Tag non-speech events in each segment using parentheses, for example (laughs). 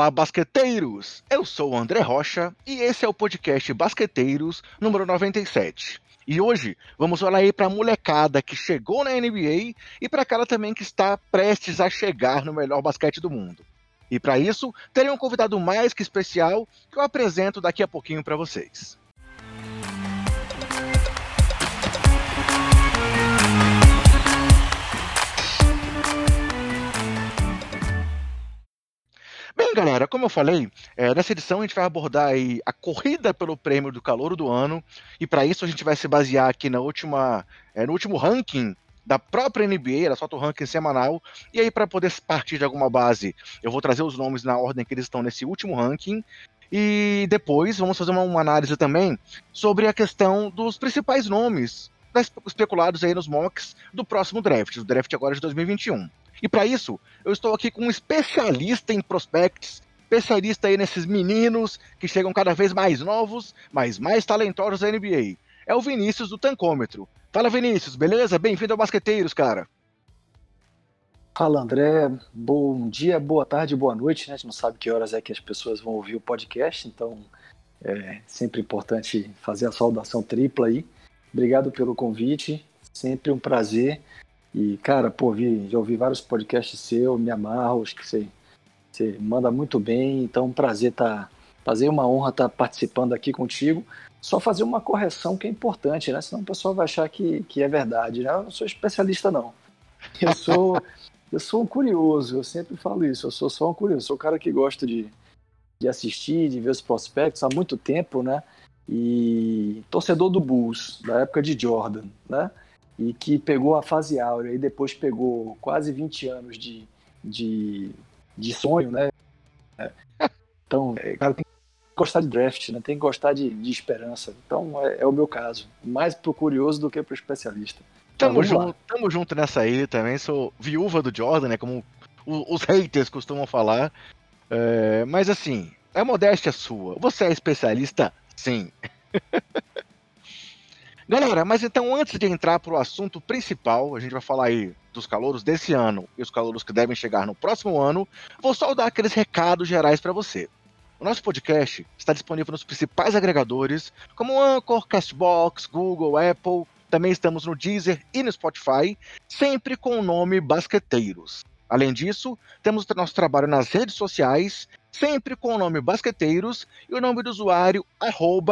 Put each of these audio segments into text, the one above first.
Fala basqueteiros! Eu sou o André Rocha e esse é o podcast Basqueteiros número 97. E hoje vamos falar aí para a molecada que chegou na NBA e para aquela também que está prestes a chegar no melhor basquete do mundo. E para isso, terei um convidado mais que especial que eu apresento daqui a pouquinho para vocês. Bem, galera, como eu falei, é, nessa edição a gente vai abordar a corrida pelo prêmio do calor do ano, e para isso a gente vai se basear aqui na última, é, no último ranking da própria NBA, ela solta o ranking semanal, e aí para poder partir de alguma base, eu vou trazer os nomes na ordem que eles estão nesse último ranking, e depois vamos fazer uma, uma análise também sobre a questão dos principais nomes especulados aí nos mocks do próximo draft, do draft agora de 2021. E para isso, eu estou aqui com um especialista em prospects, especialista aí nesses meninos que chegam cada vez mais novos, mas mais talentosos da NBA. É o Vinícius do Tancômetro. Fala Vinícius, beleza? Bem-vindo ao Basqueteiros, cara. Fala André, bom dia, boa tarde, boa noite, né? A gente não sabe que horas é que as pessoas vão ouvir o podcast, então é sempre importante fazer a saudação tripla aí. Obrigado pelo convite, sempre um prazer e, cara, pô, vi, já ouvi vários podcasts seu, me amarro, acho que você, você manda muito bem, então um prazer estar, tá, fazer uma honra estar tá participando aqui contigo. Só fazer uma correção que é importante, né? Senão o pessoal vai achar que, que é verdade, né? Eu não sou especialista, não. Eu sou, (laughs) eu sou um curioso, eu sempre falo isso, eu sou só um curioso, sou o cara que gosta de, de assistir, de ver os prospectos há muito tempo, né? E torcedor do Bulls, da época de Jordan, né? E que pegou a fase áurea e depois pegou quase 20 anos de, de, de sonho, né? Então, é, cara tem que gostar de draft, né? Tem que gostar de, de esperança. Então, é, é, o meu caso. Mais pro curioso do que pro especialista. Tamo, junto, tamo junto nessa aí também. Sou viúva do Jordan, né? Como os haters costumam falar. É, mas assim, a modéstia é sua. Você é especialista? Sim. (laughs) Galera, mas então antes de entrar para o assunto principal, a gente vai falar aí dos calouros desse ano e os calouros que devem chegar no próximo ano, vou só dar aqueles recados gerais para você. O nosso podcast está disponível nos principais agregadores, como Anchor, Castbox, Google, Apple. Também estamos no Deezer e no Spotify, sempre com o nome Basqueteiros. Além disso, temos nosso trabalho nas redes sociais, sempre com o nome Basqueteiros e o nome do usuário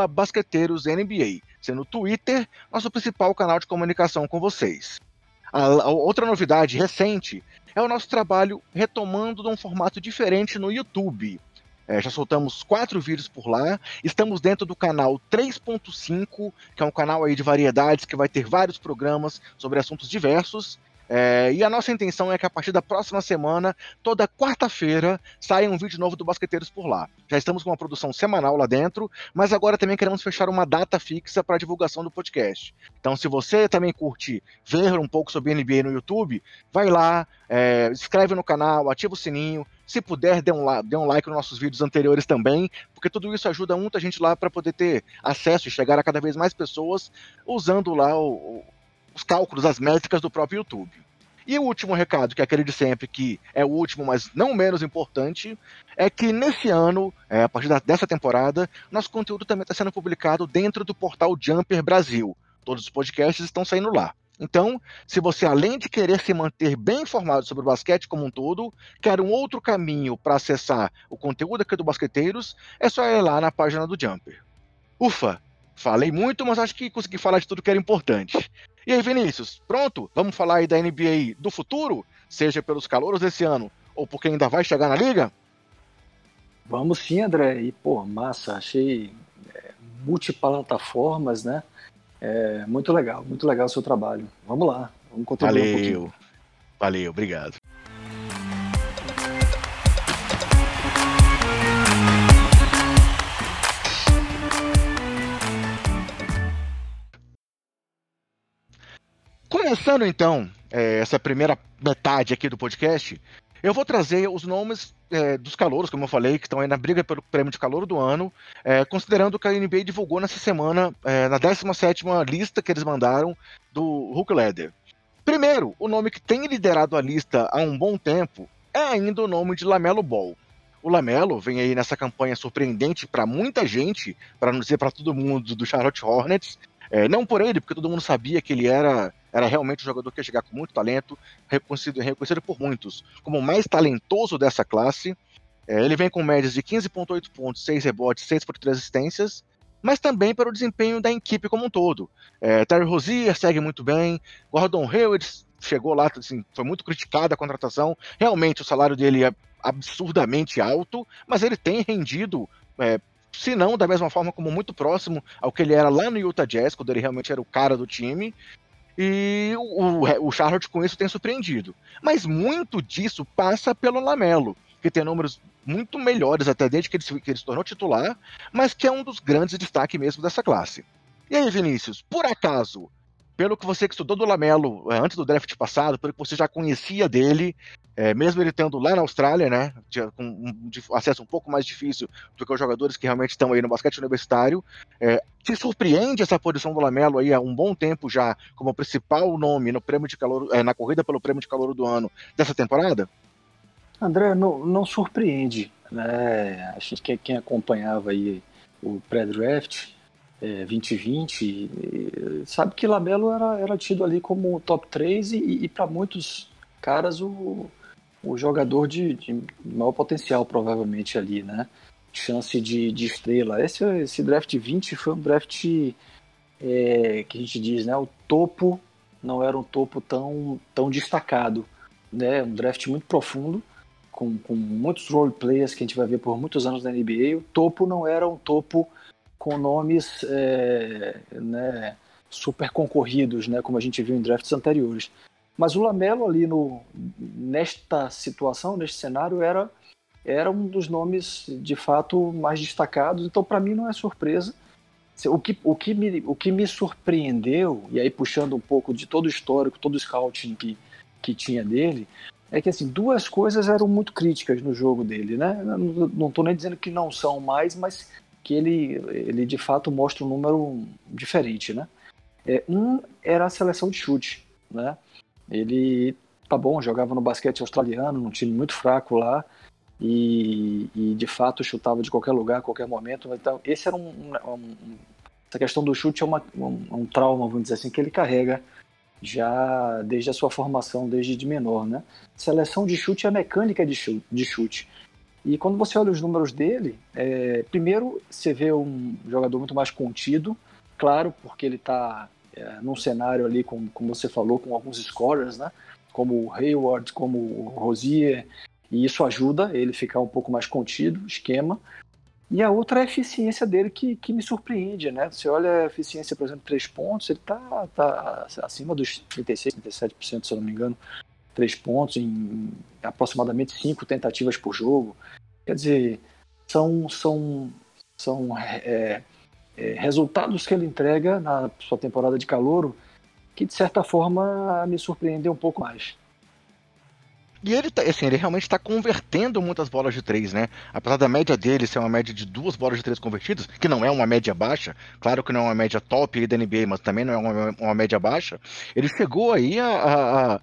BasqueteirosNBA, sendo o Twitter nosso principal canal de comunicação com vocês. A outra novidade recente é o nosso trabalho retomando de um formato diferente no YouTube. É, já soltamos quatro vídeos por lá. Estamos dentro do canal 3.5, que é um canal aí de variedades que vai ter vários programas sobre assuntos diversos. É, e a nossa intenção é que a partir da próxima semana, toda quarta-feira, saia um vídeo novo do Basqueteiros por lá. Já estamos com uma produção semanal lá dentro, mas agora também queremos fechar uma data fixa para a divulgação do podcast. Então, se você também curte ver um pouco sobre NBA no YouTube, vai lá, é, inscreve no canal, ativa o sininho. Se puder, dê um, dê um like nos nossos vídeos anteriores também, porque tudo isso ajuda muita gente lá para poder ter acesso e chegar a cada vez mais pessoas usando lá o os cálculos, as métricas do próprio YouTube. E o último recado, que é aquele de sempre, que é o último, mas não menos importante, é que nesse ano, é, a partir dessa temporada, nosso conteúdo também está sendo publicado dentro do portal Jumper Brasil. Todos os podcasts estão saindo lá. Então, se você, além de querer se manter bem informado sobre o basquete como um todo, quer um outro caminho para acessar o conteúdo aqui do Basqueteiros, é só ir lá na página do Jumper. Ufa! Falei muito, mas acho que consegui falar de tudo que era importante. E aí, Vinícius, pronto? Vamos falar aí da NBA do futuro? Seja pelos calouros desse ano ou porque ainda vai chegar na liga? Vamos sim, André. E, pô, massa. Achei é, multiplataformas, né? É, muito legal, muito legal o seu trabalho. Vamos lá, vamos contribuir Valeu. um pouquinho. Valeu, obrigado. Começando então é, essa primeira metade aqui do podcast, eu vou trazer os nomes é, dos calouros, como eu falei, que estão aí na briga pelo prêmio de calor do ano, é, considerando que a NBA divulgou nessa semana, é, na 17 lista que eles mandaram do Hulk Leather. Primeiro, o nome que tem liderado a lista há um bom tempo é ainda o nome de Lamelo Ball. o Lamelo vem aí nessa campanha surpreendente para muita gente, para não dizer para todo mundo do Charlotte Hornets. É, não por ele, porque todo mundo sabia que ele era, era realmente um jogador que ia chegar com muito talento, reconhecido, reconhecido por muitos como o mais talentoso dessa classe. É, ele vem com médias de 15,8 pontos, 6 rebotes, 6 por 3 assistências, mas também para o desempenho da equipe como um todo. É, Terry Rozier segue muito bem, Gordon Hayward chegou lá, assim, foi muito criticado a contratação. Realmente o salário dele é absurdamente alto, mas ele tem rendido, é, se não da mesma forma, como muito próximo ao que ele era lá no Utah Jazz, quando ele realmente era o cara do time. E o, o Charlotte com isso tem surpreendido. Mas muito disso passa pelo Lamelo, que tem números muito melhores até desde que ele, que ele se tornou titular, mas que é um dos grandes destaques mesmo dessa classe. E aí, Vinícius, por acaso, pelo que você que estudou do Lamelo é, antes do draft passado, pelo que você já conhecia dele, é, mesmo ele tendo lá na Austrália, né, com um, acesso um pouco mais difícil do que os jogadores que realmente estão aí no basquete universitário, é, te surpreende essa posição do Lamelo aí há um bom tempo já como principal nome no prêmio de calor, é, na corrida pelo prêmio de calor do ano dessa temporada? André, não, não surpreende, né? Acho que quem acompanhava aí o pré-draft é, 2020, sabe que Lamelo era, era tido ali como top 3 e, e para muitos caras o, o jogador de, de, maior potencial, provavelmente ali, né? Chance de, de estrela. Esse, esse draft 20 foi um draft é, que a gente diz, né? O topo não era um topo tão, tão destacado, né? Um draft muito profundo, com, com muitos role players que a gente vai ver por muitos anos na NBA. O topo não era um topo com nomes é, né, super concorridos, né, como a gente viu em drafts anteriores. Mas o Lamelo ali no, nesta situação, neste cenário, era, era um dos nomes de fato mais destacados. Então, para mim, não é surpresa. O que, o, que me, o que me surpreendeu, e aí puxando um pouco de todo o histórico, todo o scouting que, que tinha dele, é que assim, duas coisas eram muito críticas no jogo dele, né? Não estou nem dizendo que não são mais, mas que ele, ele de fato mostra um número diferente, né? É, um era a seleção de chute, né? Ele, tá bom, jogava no basquete australiano, num time muito fraco lá, e, e de fato chutava de qualquer lugar, qualquer momento. Então, esse era um, um essa questão do chute é uma, um, um, trauma, vamos dizer assim, que ele carrega já desde a sua formação, desde de menor, né? Seleção de chute é a mecânica de chute. De chute. E quando você olha os números dele, é, primeiro você vê um jogador muito mais contido, claro, porque ele está é, num cenário ali, como, como você falou, com alguns scorers, né? Como o Hayward, como o Rosier, e isso ajuda ele ficar um pouco mais contido, esquema. E a outra é a eficiência dele que, que me surpreende, né? Você olha a eficiência, por exemplo, três pontos, ele tá, tá acima dos 36, 37%, se eu não me engano, três pontos em aproximadamente cinco tentativas por jogo. Quer dizer, são, são, são é, é, resultados que ele entrega na sua temporada de calouro que, de certa forma, me surpreendeu um pouco mais. E ele, tá, assim, ele realmente está convertendo muitas bolas de três, né? Apesar da média dele ser uma média de duas bolas de três convertidas, que não é uma média baixa, claro que não é uma média top da NBA, mas também não é uma, uma média baixa, ele chegou aí a, a, a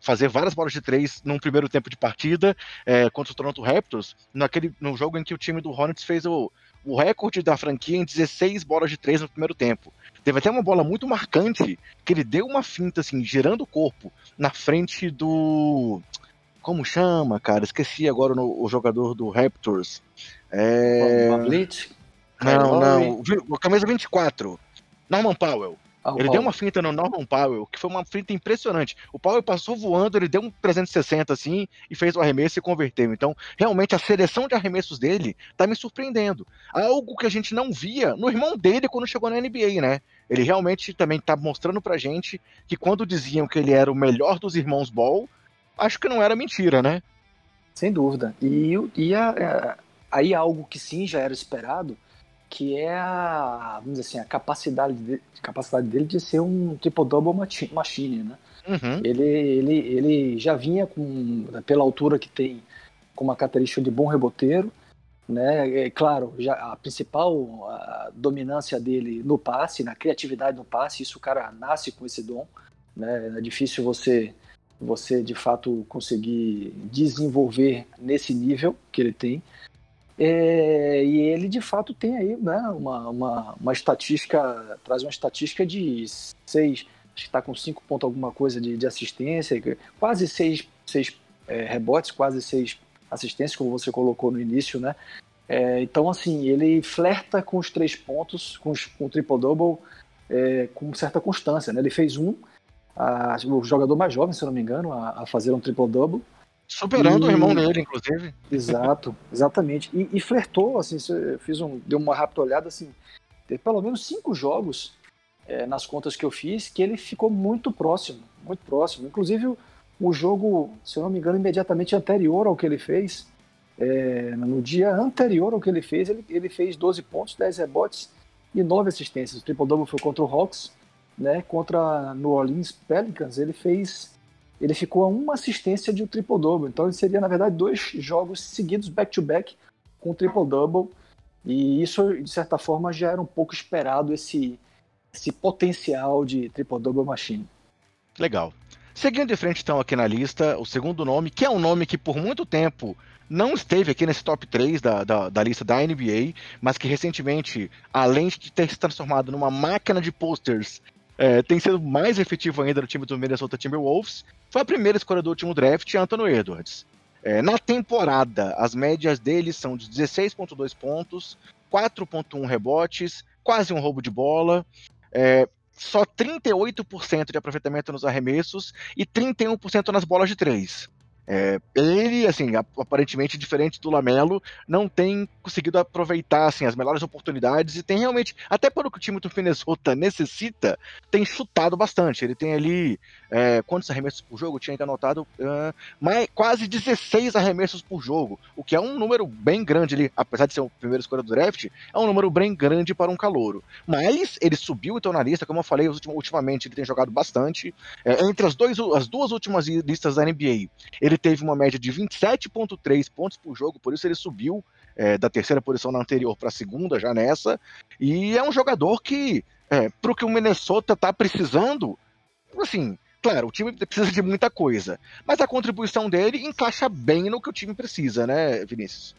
fazer várias bolas de três num primeiro tempo de partida é, contra o Toronto Raptors, naquele, no jogo em que o time do Hornets fez o, o recorde da franquia em 16 bolas de três no primeiro tempo. Teve até uma bola muito marcante que ele deu uma finta, assim, girando o corpo na frente do. Como chama, cara? Esqueci agora no, o jogador do Raptors. É... Não, não. Camisa 24. Norman Powell. Ah, ele deu uma finta no Norman Powell, que foi uma finta impressionante. O Powell passou voando, ele deu um 360 assim e fez o arremesso e converteu. Então, realmente, a seleção de arremessos dele tá me surpreendendo. Algo que a gente não via no irmão dele quando chegou na NBA, né? Ele realmente também tá mostrando pra gente que quando diziam que ele era o melhor dos irmãos Ball, acho que não era mentira, né? Sem dúvida. E, e a, a, aí algo que sim já era esperado que é a, vamos dizer assim, a capacidade, de, capacidade dele de ser um triple-double machine, né? Uhum. Ele, ele, ele já vinha com, pela altura que tem, com uma característica de bom reboteiro, né? É, claro, já a principal a dominância dele no passe, na criatividade no passe, isso o cara nasce com esse dom, né? É difícil você você de fato conseguir desenvolver nesse nível que ele tem. É, e ele de fato tem aí né, uma, uma, uma estatística, traz uma estatística de seis, acho que está com cinco pontos alguma coisa de, de assistência, quase seis, seis é, rebotes, quase seis assistências, como você colocou no início, né? É, então, assim, ele flerta com os três pontos, com, os, com o triple-double, é, com certa constância, né? Ele fez um, a, o jogador mais jovem, se não me engano, a, a fazer um triple-double, Superando e... o irmão dele, inclusive. Exato, exatamente. E, e flertou, assim, fiz um, deu uma rápida olhada, assim, teve pelo menos cinco jogos é, nas contas que eu fiz que ele ficou muito próximo, muito próximo. Inclusive o, o jogo, se eu não me engano, imediatamente anterior ao que ele fez, é, no dia anterior ao que ele fez, ele, ele fez 12 pontos, 10 rebotes e 9 assistências. O triple-double foi contra o Hawks, né? Contra New Orleans Pelicans, ele fez ele ficou a uma assistência de um triple-double. Então ele seria, na verdade, dois jogos seguidos back-to-back com triple-double. E isso, de certa forma, já era um pouco esperado esse, esse potencial de triple-double machine. Legal. Seguindo de frente, então, aqui na lista, o segundo nome, que é um nome que por muito tempo não esteve aqui nesse top 3 da, da, da, lista da NBA, mas que recentemente, além de ter se transformado numa máquina de posters é, tem sido mais efetivo ainda no time do Minnesota Timberwolves, foi a primeira escolha do último draft, Anthony Edwards. É, na temporada, as médias dele são de 16,2 pontos, 4,1 rebotes, quase um roubo de bola, é, só 38% de aproveitamento nos arremessos e 31% nas bolas de três. É, ele, assim, aparentemente diferente do Lamelo, não tem conseguido aproveitar assim, as melhores oportunidades e tem realmente, até pelo que o time do Minnesota necessita, tem chutado bastante. Ele tem ali é, quantos arremessos por jogo? Tinha anotado uh, mais, quase 16 arremessos por jogo, o que é um número bem grande ali, apesar de ser o primeiro escolha do draft, é um número bem grande para um calouro. Mas ele subiu então na lista, como eu falei, ultimamente ele tem jogado bastante. É, entre as, dois, as duas últimas listas da NBA, ele teve uma média de 27,3 pontos por jogo, por isso ele subiu é, da terceira posição na anterior para a segunda, já nessa. E é um jogador que, é, para o que o Minnesota está precisando, assim, claro, o time precisa de muita coisa, mas a contribuição dele encaixa bem no que o time precisa, né, Vinícius?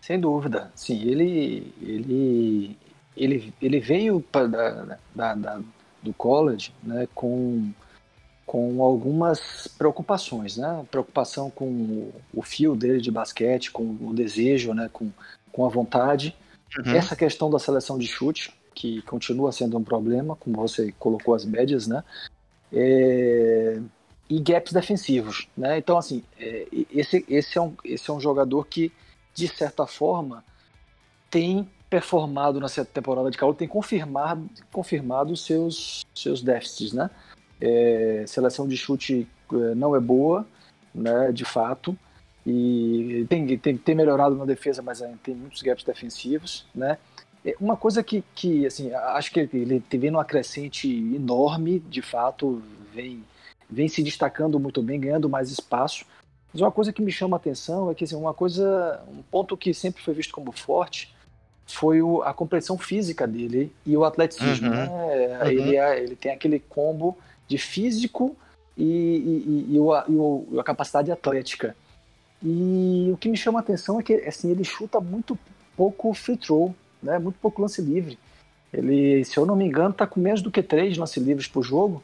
Sem dúvida, sim. Ele, ele, ele, ele veio pra, da, da, da, do college né, com com algumas preocupações, né? Preocupação com o fio dele de basquete, com o desejo, né? Com, com a vontade. Uhum. Essa questão da seleção de chute, que continua sendo um problema, como você colocou as médias, né? É... E gaps defensivos, né? Então, assim, é... esse, esse, é um, esse é um jogador que, de certa forma, tem performado nessa temporada de calor, tem confirmado, confirmado seus, seus déficits, né? É, seleção de chute é, não é boa, né, de fato, e tem, tem, tem melhorado na defesa, mas tem muitos gaps defensivos, né? É, uma coisa que, que assim, acho que ele vem numa crescente enorme, de fato, vem, vem se destacando muito bem, ganhando mais espaço. Mas uma coisa que me chama a atenção é que assim, uma coisa, um ponto que sempre foi visto como forte foi o, a compreensão física dele e o atleticismo. Uhum. Né? Uhum. Ele, é, ele tem aquele combo de físico e, e, e, o, e, a capacidade atlética. E o que me chama a atenção é que assim, ele chuta muito pouco free throw, né? muito pouco lance livre. Ele, se eu não me engano, está com menos do que três lance livres por jogo.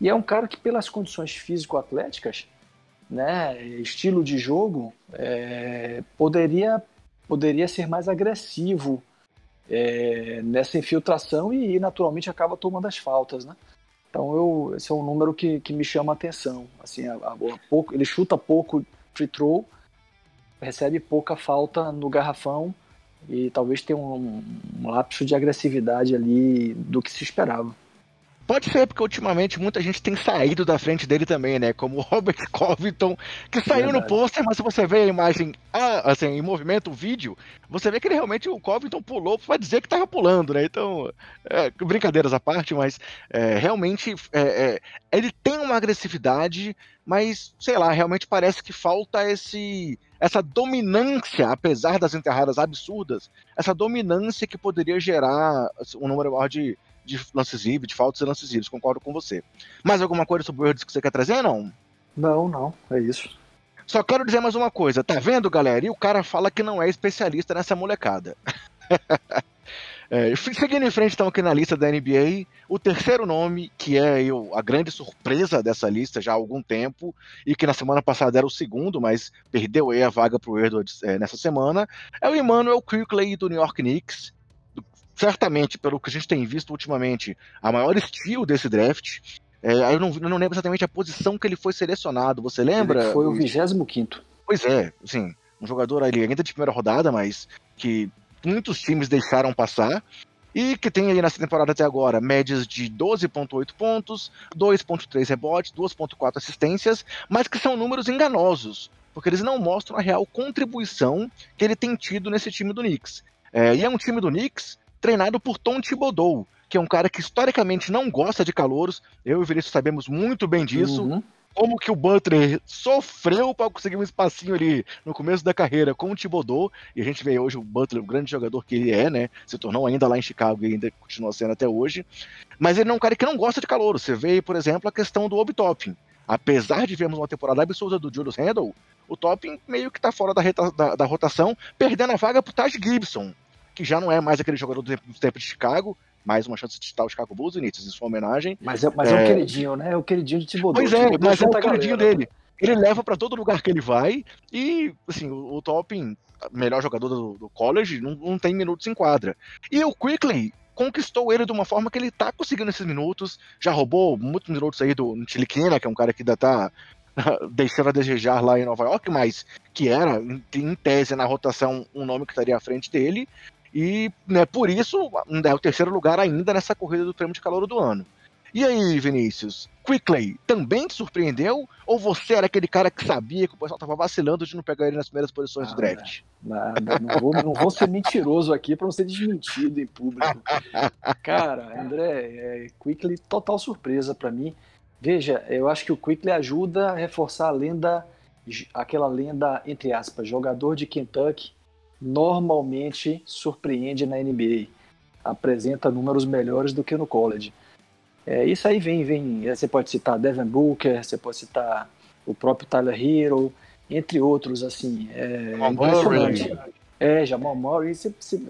E é um cara que, pelas condições físico-atléticas, né, estilo de jogo, é, poderia, poderia ser mais agressivo é, nessa infiltração e, naturalmente, acaba tomando as faltas. Né? Então eu, esse é um número que, que me chama a atenção. Assim, a, a, pouco, ele chuta pouco free throw, recebe pouca falta no garrafão e talvez tenha um, um lapso de agressividade ali do que se esperava. Pode ser, porque ultimamente muita gente tem saído da frente dele também, né? Como o Robert (laughs) Covington, que saiu Verdade. no pôster, mas se você vê a imagem ah, assim, em movimento, o vídeo, você vê que ele realmente, o Covington pulou para dizer que tava pulando, né? Então, é, brincadeiras à parte, mas é, realmente é, é, ele tem uma agressividade, mas, sei lá, realmente parece que falta esse essa dominância, apesar das enterradas absurdas, essa dominância que poderia gerar assim, um número maior de, de lances livres, de faltas e lances livres, concordo com você. Mais alguma coisa sobre o Words que você quer trazer, não? Não, não, é isso. Só quero dizer mais uma coisa, tá vendo, galera? E o cara fala que não é especialista nessa molecada. (laughs) É, seguindo em frente, então, aqui na lista da NBA, o terceiro nome, que é eu, a grande surpresa dessa lista já há algum tempo, e que na semana passada era o segundo, mas perdeu aí a vaga para o Edwards é, nessa semana, é o Emmanuel Quickley do New York Knicks. Certamente, pelo que a gente tem visto ultimamente, a maior estilo desse draft. É, eu, não, eu não lembro exatamente a posição que ele foi selecionado, você lembra? Ele foi o 25. Pois é, assim, um jogador ali ainda de primeira rodada, mas que muitos times deixaram passar. E que tem aí nessa temporada até agora médias de 12,8 pontos, 2,3 rebotes, 2,4 assistências, mas que são números enganosos, porque eles não mostram a real contribuição que ele tem tido nesse time do Knicks. É, e é um time do Knicks treinado por Tom Thibodeau, que é um cara que historicamente não gosta de calouros. Eu e o Vinícius sabemos muito bem disso. Uhum. Como que o Butler sofreu para conseguir um espacinho ali no começo da carreira com o Thibodeau, e a gente vê hoje o Butler, o grande jogador que ele é, né, se tornou ainda lá em Chicago e ainda continua sendo até hoje, mas ele é um cara que não gosta de calor, você vê, por exemplo, a questão do Obi-Topping, apesar de vermos uma temporada absurda do Julius Randle, o Topping meio que está fora da, da, da, rotação, perdendo a vaga pro Taj Gibson, que já não é mais aquele jogador do tempo, do tempo de Chicago, mais uma chance de citar o Chicago Bulls, Vinícius, em sua homenagem. Mas é, mas é... é um queridinho, né? É o queridinho de Thibodeau. Pois é, mas é o queridinho galera. dele. Ele leva para todo lugar que ele vai e, assim, o, o Topping, melhor jogador do, do college, não, não, tem minutos em quadra. E o Quickly conquistou ele de uma forma que ele tá conseguindo esses minutos, já roubou muitos minutos aí do Tiliquina, que é um cara que ainda tá (laughs) deixando a desejar lá em Nova York, mas que era, em, em tese, na rotação, um nome que estaria à frente dele. E né, por isso é o terceiro lugar ainda nessa corrida do prêmio de calor do ano. E aí, Vinícius, Quickley também te surpreendeu? Ou você era aquele cara que sabia que o pessoal estava vacilando de não pegar ele nas primeiras posições do draft? Nada, não vou, não vou ser mentiroso aqui para não ser desmentido em público. Cara, André, é, Quickley total surpresa para mim. Veja, eu acho que o Quickley ajuda a reforçar a lenda, aquela lenda, entre aspas, jogador de Kentucky normalmente surpreende na NBA. Apresenta números melhores do que no college. É, isso aí vem, vem. Você pode citar Devin Booker, você pode citar o próprio Tyler Hero, entre outros, assim. É impressionante. É, Jamal Murray,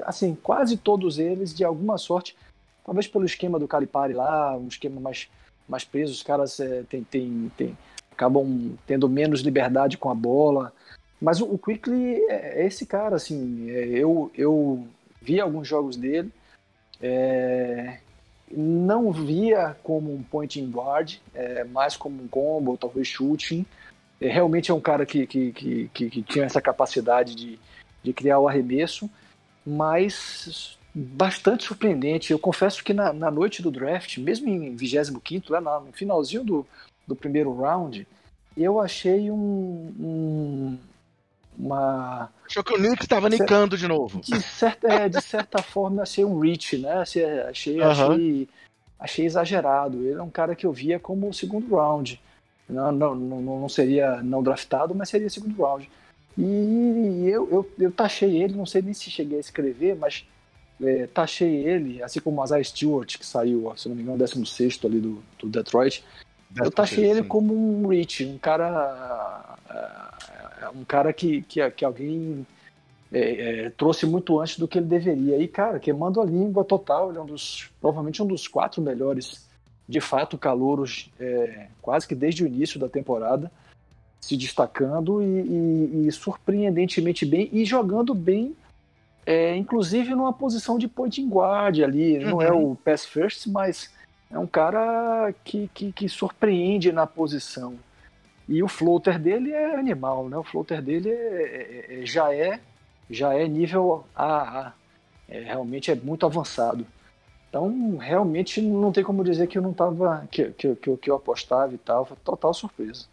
assim, quase todos eles, de alguma sorte, talvez pelo esquema do Calipari lá, um esquema mais, mais preso, os caras é, tem, tem, tem, acabam tendo menos liberdade com a bola, mas o, Quickly é, é esse cara, assim, é, eu, eu vi alguns jogos dele, é, não via como um point in guard, é, mais como um combo, talvez shooting. É, realmente é um cara que, que, que, que, tinha essa capacidade de, de criar o arremesso, mas bastante surpreendente. Eu confesso que na, na noite do draft, mesmo em 25 lá no finalzinho do, do primeiro round, eu achei um, um, uma. Achou que o Knicks estava nicando de novo. De certa, é, de certa (laughs) forma, achei um reach, né? Achei, achei, achei, achei, exagerado. Ele é um cara que eu via como o segundo round. Não, não, não, não seria não draftado, mas seria segundo round. E eu, eu, eu taxei ele, não sei nem se cheguei a escrever, mas é, taxei ele, assim como o Isaiah Stewart, que saiu, se não me engano, 16 ali do, do Detroit. Eu taxei ele sim. como um reach, um cara é um cara que, que, que alguém é, é, trouxe muito antes do que ele deveria. E, cara, queimando a língua total, ele é um dos, provavelmente um dos quatro melhores, de fato, calouros, é, quase que desde o início da temporada, se destacando e, e, e surpreendentemente bem e jogando bem, é, inclusive numa posição de point guard ali. Uhum. Não é uhum. o pass first, mas é um cara que, que, que surpreende na posição. E o floater dele é animal, né? O floater dele é, é, é, já é já é nível AA. É, realmente é muito avançado. Então, realmente não tem como dizer que eu não tava que, que, que, que eu apostava e tal, foi total surpresa.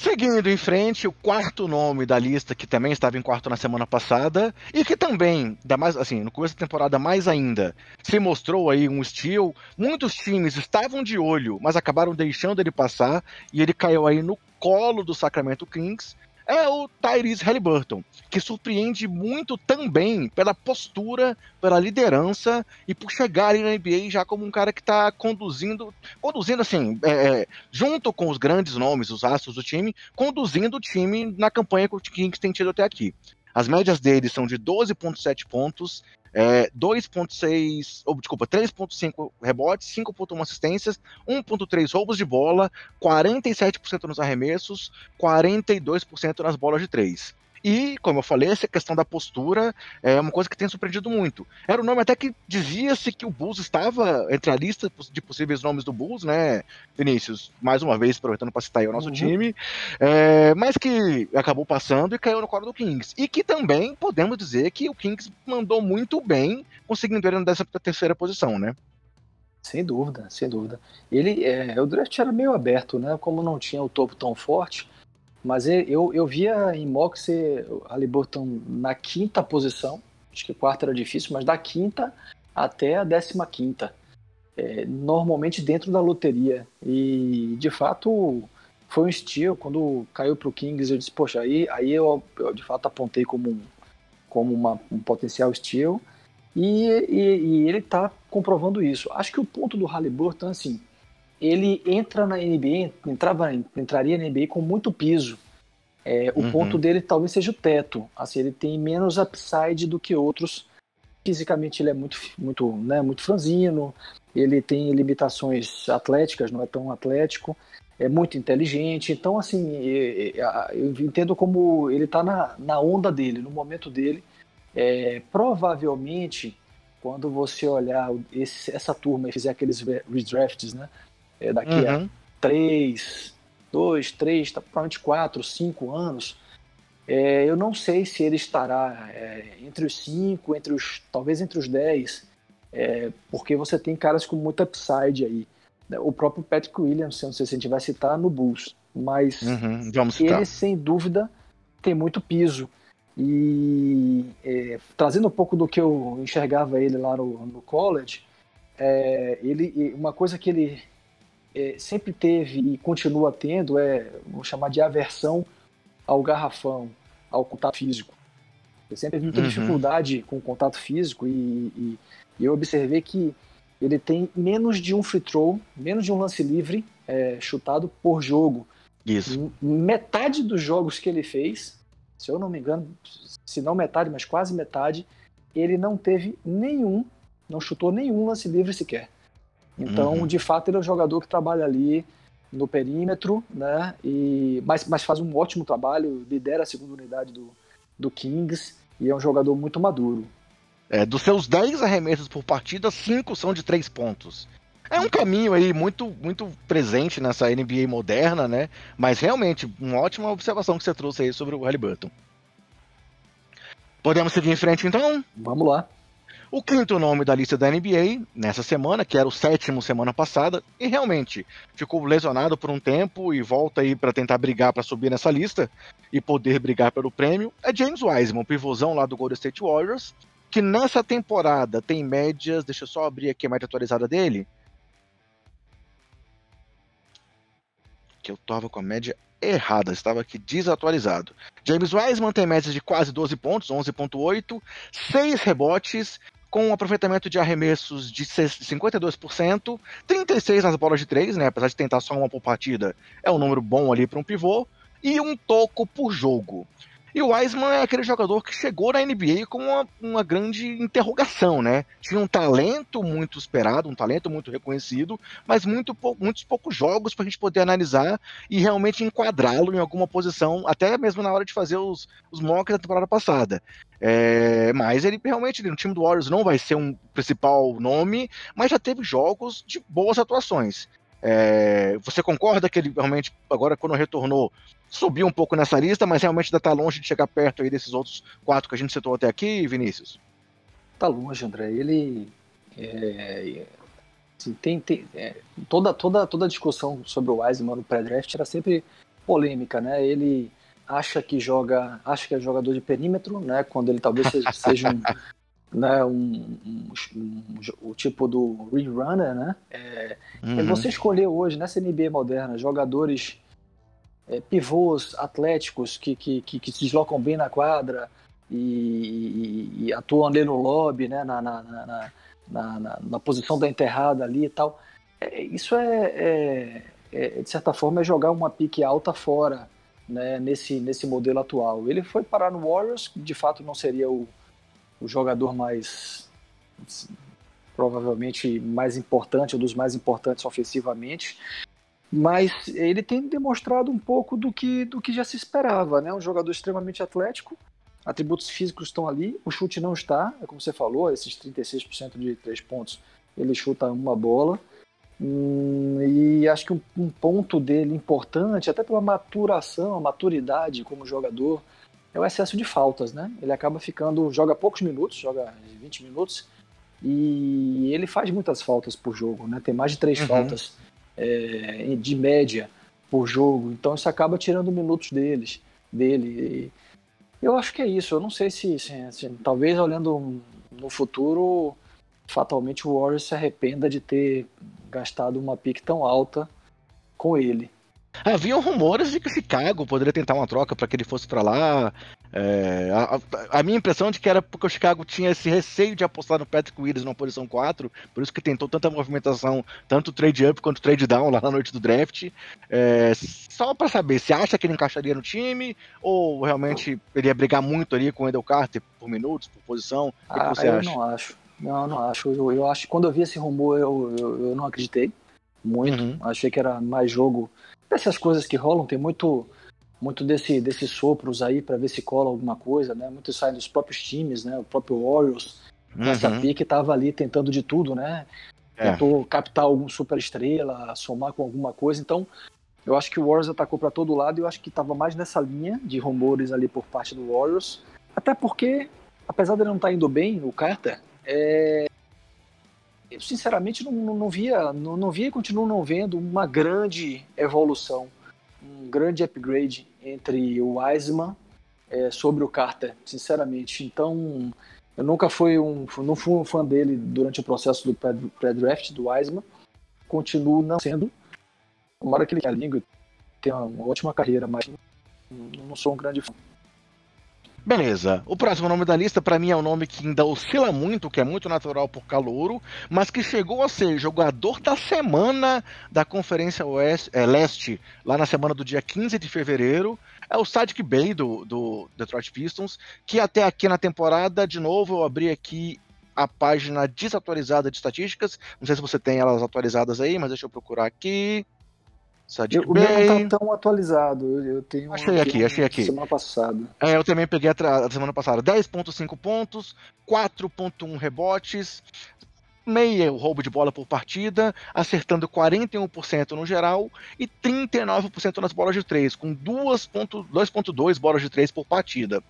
Seguindo em frente, o quarto nome da lista, que também estava em quarto na semana passada, e que também, da mais, assim, no começo da temporada mais ainda, se mostrou aí um estilo. Muitos times estavam de olho, mas acabaram deixando ele passar, e ele caiu aí no colo do Sacramento Kings. É o Tyrese Halliburton, que surpreende muito também pela postura, pela liderança e por chegar ali na NBA já como um cara que está conduzindo, conduzindo assim, é, é, junto com os grandes nomes, os astros do time, conduzindo o time na campanha que o Kings tem tido até aqui. As médias dele são de 12,7 pontos, é, 2.6, ou desculpa, 3.5 rebotes, 5.1 assistências, 1.3 roubos de bola, 47% nos arremessos, 42% nas bolas de 3. E, como eu falei, essa questão da postura é uma coisa que tem surpreendido muito. Era um nome até que dizia-se que o Bulls estava entre a lista de possíveis nomes do Bulls, né, Vinícius? Mais uma vez, aproveitando para citar aí o nosso uhum. time, é, mas que acabou passando e caiu no colo do Kings. E que também podemos dizer que o Kings mandou muito bem, conseguindo ele nessa terceira posição, né? Sem dúvida, sem dúvida. Ele, é, o draft era meio aberto, né? Como não tinha o topo tão forte, mas eu, eu via em Mox Halliburton na quinta posição, acho que quarta era difícil, mas da quinta até a décima quinta. É, normalmente dentro da loteria. E de fato foi um steal. Quando caiu para o Kings, eu disse, poxa, aí, aí eu, eu de fato apontei como um, como uma, um potencial steal. E, e, e ele está comprovando isso. Acho que o ponto do Halliburton, assim, ele entra na NBA, entrava, entraria na NBA com muito piso. É, o uhum. ponto dele talvez seja o teto. Assim, ele tem menos upside do que outros. Fisicamente ele é muito, muito, né, muito franzino. Ele tem limitações atléticas, não é tão atlético. É muito inteligente. Então, assim, eu entendo como ele está na, na onda dele, no momento dele. É, provavelmente, quando você olhar esse, essa turma e fizer aqueles redrafts, né? É, daqui uhum. a três, dois, três, tá, provavelmente quatro, cinco anos, é, eu não sei se ele estará é, entre os cinco, entre os talvez entre os dez, é, porque você tem caras com muito upside aí. O próprio Patrick Williams, não sei se a gente vai citar no Bulls, mas uhum, ele sem dúvida tem muito piso. E é, trazendo um pouco do que eu enxergava ele lá no, no college, é, ele, uma coisa que ele é, sempre teve e continua tendo é, vou chamar de aversão ao garrafão, ao contato físico. Ele sempre teve muita uhum. dificuldade com o contato físico e, e, e, eu observei que ele tem menos de um free throw, menos de um lance livre é, chutado por jogo. Isso. Metade dos jogos que ele fez, se eu não me engano, se não metade, mas quase metade, ele não teve nenhum, não chutou nenhum lance livre sequer. Então, uhum. de fato, ele é um jogador que trabalha ali no perímetro, né? E, mas, mas faz um ótimo trabalho, lidera a segunda unidade do, do Kings e é um jogador muito maduro. É, dos seus 10 arremessos por partida, 5 são de 3 pontos. É um caminho aí muito, muito presente nessa NBA moderna, né? Mas realmente, uma ótima observação que você trouxe aí sobre o Halliburton. Podemos seguir em frente então? Vamos lá. O quinto nome da lista da NBA nessa semana, que era o sétimo semana passada, e realmente ficou lesionado por um tempo e volta aí para tentar brigar para subir nessa lista e poder brigar pelo prêmio, é James Wiseman, pivôzão lá do Golden State Warriors, que nessa temporada tem médias, deixa eu só abrir aqui a média atualizada dele. Que eu tava com a média errada, estava aqui desatualizado. James Wiseman tem médias de quase 12 pontos, 11.8, 6 rebotes com um aproveitamento de arremessos de 52%, 36 nas bolas de 3, né? Apesar de tentar só uma por partida, é um número bom ali para um pivô, e um toco por jogo. E o Wiseman é aquele jogador que chegou na NBA com uma, uma grande interrogação, né? Tinha um talento muito esperado, um talento muito reconhecido, mas muito, muitos poucos jogos para a gente poder analisar e realmente enquadrá-lo em alguma posição, até mesmo na hora de fazer os, os mocks da temporada passada. É, mas ele realmente no time do Warriors não vai ser um principal nome, mas já teve jogos de boas atuações. É, você concorda que ele realmente, agora quando retornou, subiu um pouco nessa lista, mas realmente ainda está longe de chegar perto aí desses outros quatro que a gente citou até aqui, Vinícius? Tá longe, André. Ele é, assim, tem, tem é, toda toda toda a discussão sobre o Wiseman no pré-draft era sempre polêmica, né? Ele acha que joga, acha que é jogador de perímetro, né? Quando ele talvez seja, seja um, (laughs) né, um, um, um, o tipo do Reed Runner, né? É, uhum. é você escolher hoje nessa NBA moderna jogadores é, pivôs atléticos que, que, que, que, se deslocam bem na quadra e, e, e atuam ali no lobby, né, na, na, na, na, na posição da enterrada ali e tal. É, isso é, é, é, de certa forma, é jogar uma pique alta fora né, nesse, nesse modelo atual. Ele foi parar no Warriors, de fato não seria o, o jogador mais provavelmente mais importante, um dos mais importantes ofensivamente, mas ele tem demonstrado um pouco do que, do que já se esperava, né? Um jogador extremamente atlético, atributos físicos estão ali, o chute não está, é como você falou, esses 36% de três pontos, ele chuta uma bola, hum, e acho que um, um, ponto dele importante, até pela maturação, a maturidade como jogador, é o excesso de faltas, né? Ele acaba ficando, joga poucos minutos, joga 20 minutos, e ele faz muitas faltas por jogo, né? Tem mais de três uhum. faltas é, de média por jogo, então isso acaba tirando minutos deles, dele. E eu acho que é isso. Eu não sei se, se, se talvez olhando no futuro, fatalmente o Warriors se arrependa de ter gastado uma pique tão alta com ele. Haviam rumores de que Chicago poderia tentar uma troca para que ele fosse para lá. É, a, a, minha impressão é de que era porque o Chicago tinha esse receio de apostar no Patrick Willis numa posição 4, por isso que tentou tanta movimentação, tanto trade up quanto trade down lá na noite do draft. É, só para saber, se acha que ele encaixaria no time ou realmente ele ia brigar muito ali com o Edel Carter por minutos, por posição? O que, ah, você eu acha? não acho. Não, não acho. Eu, eu acho que quando eu vi esse rumor, eu, eu, eu não acreditei muito. Uhum. Achei que era mais jogo dessas coisas que rolam, tem muito muito desse, desses sopros aí para ver se cola alguma coisa, né? Muito sai dos próprios times, né? O próprio Orioles, uhum. essa pique estava ali tentando de tudo, né? É. Tentou captar algum super estrela, somar com alguma coisa. Então, eu acho que o Warriors atacou para todo lado e eu acho que estava mais nessa linha de rumores ali por parte do Warriors. Até porque, apesar de ele não estar tá indo bem, o Carter, é... eu sinceramente não, não, via, não, não via e continuo não vendo uma grande evolução um grande upgrade entre o Wiseman é, sobre o Carter, sinceramente. Então, eu nunca fui um, não fui um fã dele durante o processo do pré-draft do Wiseman. Continuo não sendo. Tomara que ele tenha uma ótima carreira, mas não sou um grande fã. Beleza. O próximo nome da lista, para mim, é um nome que ainda oscila muito, que é muito natural por calouro, mas que chegou a ser jogador da semana da Conferência Oeste, é, Leste, lá na semana do dia 15 de fevereiro. É o Sadiq Bey, do, do Detroit Pistons, que até aqui na temporada, de novo, eu abri aqui a página desatualizada de estatísticas. Não sei se você tem elas atualizadas aí, mas deixa eu procurar aqui. Bey. O meu não tá tão atualizado. Eu, eu tenho achei aqui, achei aqui. Semana passada. É, eu também peguei a, a semana passada. 10.5 pontos, 4.1 rebotes, meia o roubo de bola por partida, acertando 41% no geral e 39% nas bolas de 3, com 2.2 bolas de 3 por partida.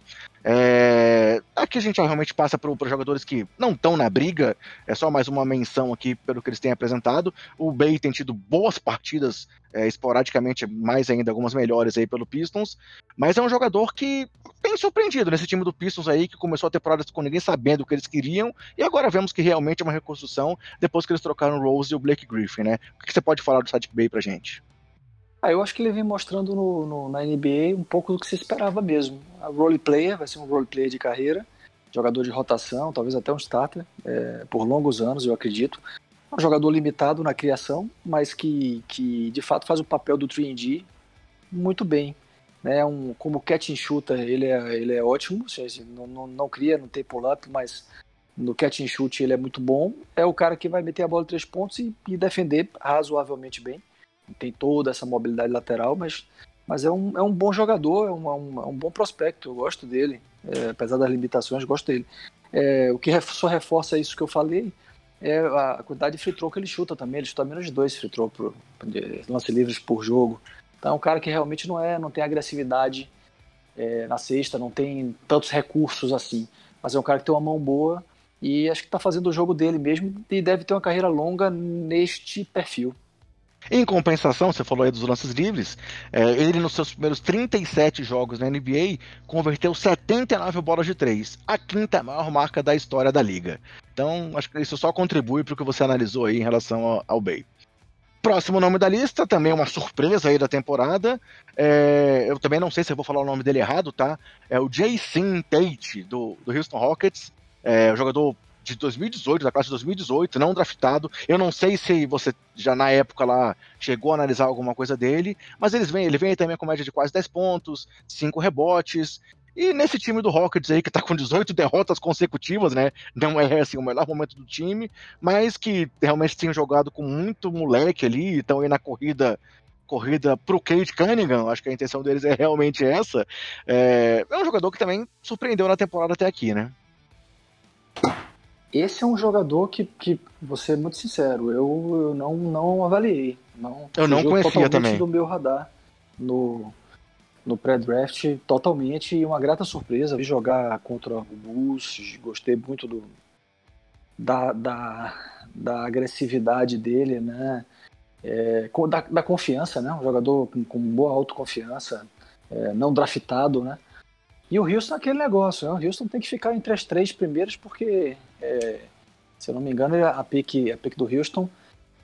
É... Aqui a gente realmente passa para os jogadores que não estão na briga, é só mais uma menção aqui pelo que eles têm apresentado. O Bay tem tido boas partidas, é, esporadicamente, mais ainda, algumas melhores aí pelo Pistons, mas é um jogador que tem surpreendido nesse time do Pistons aí, que começou a temporada com ninguém sabendo o que eles queriam, e agora vemos que realmente é uma reconstrução depois que eles trocaram o Rose e o Blake Griffin, né? O que você pode falar do Sadiq Bay pra gente? Ah, eu acho que ele vem mostrando no, no, na NBA um pouco do que se esperava mesmo. A role player, vai ser um role player de carreira, jogador de rotação, talvez até um starter, é, por longos anos, eu acredito. É um jogador limitado na criação, mas que, que de fato faz o papel do 3D muito bem. Né? Um, como catch and shooter, ele é, ele é ótimo, não, não, não cria, não tem pull-up, mas no catch and shoot ele é muito bom. É o cara que vai meter a bola de três pontos e, e defender razoavelmente bem tem toda essa mobilidade lateral, mas, mas é, um, é um bom jogador, é um, um, é um bom prospecto, eu gosto dele, é, apesar das limitações, gosto dele. É, o que só reforça isso que eu falei é a quantidade de free throw que ele chuta também, ele chuta menos de dois free throw por, lance livres por jogo. Então é um cara que realmente não é, não tem agressividade é, na cesta, não tem tantos recursos assim, mas é um cara que tem uma mão boa e acho que está fazendo o jogo dele mesmo e deve ter uma carreira longa neste perfil. Em compensação, você falou aí dos lances livres, é, ele nos seus primeiros 37 jogos na NBA converteu 79 bolas de 3, a quinta maior marca da história da liga. Então, acho que isso só contribui para o que você analisou aí em relação ao, ao Bay. Próximo nome da lista, também uma surpresa aí da temporada. É, eu também não sei se eu vou falar o nome dele errado, tá? É o Jason Tate, do, do Houston Rockets. É, o jogador de 2018, da classe de 2018, não draftado. Eu não sei se você já na época lá chegou a analisar alguma coisa dele, mas eles vêm, ele vem também com média de quase 10 pontos, 5 rebotes. E nesse time do Rockets aí, que tá com 18 derrotas consecutivas, né? Não é assim, o melhor momento do time, mas que realmente tem jogado com muito moleque ali, estão aí na corrida corrida pro Kate Cunningham, acho que a intenção deles é realmente essa. É, é um jogador que também surpreendeu na temporada até aqui, né? Esse é um jogador que, que vou ser muito sincero, eu, eu não, não avaliei. Não, eu não conhecia também. do meu radar no, no pré-draft totalmente e uma grata surpresa. Vi jogar contra o Bulls, gostei muito do, da, da, da agressividade dele, né? É, da, da, confiança, né? Um jogador com, com boa autoconfiança, é, não draftado, né? E o Houston é aquele negócio, né? O Houston tem que ficar entre as três primeiras porque, é, se eu não me engano, a pick, a do Houston,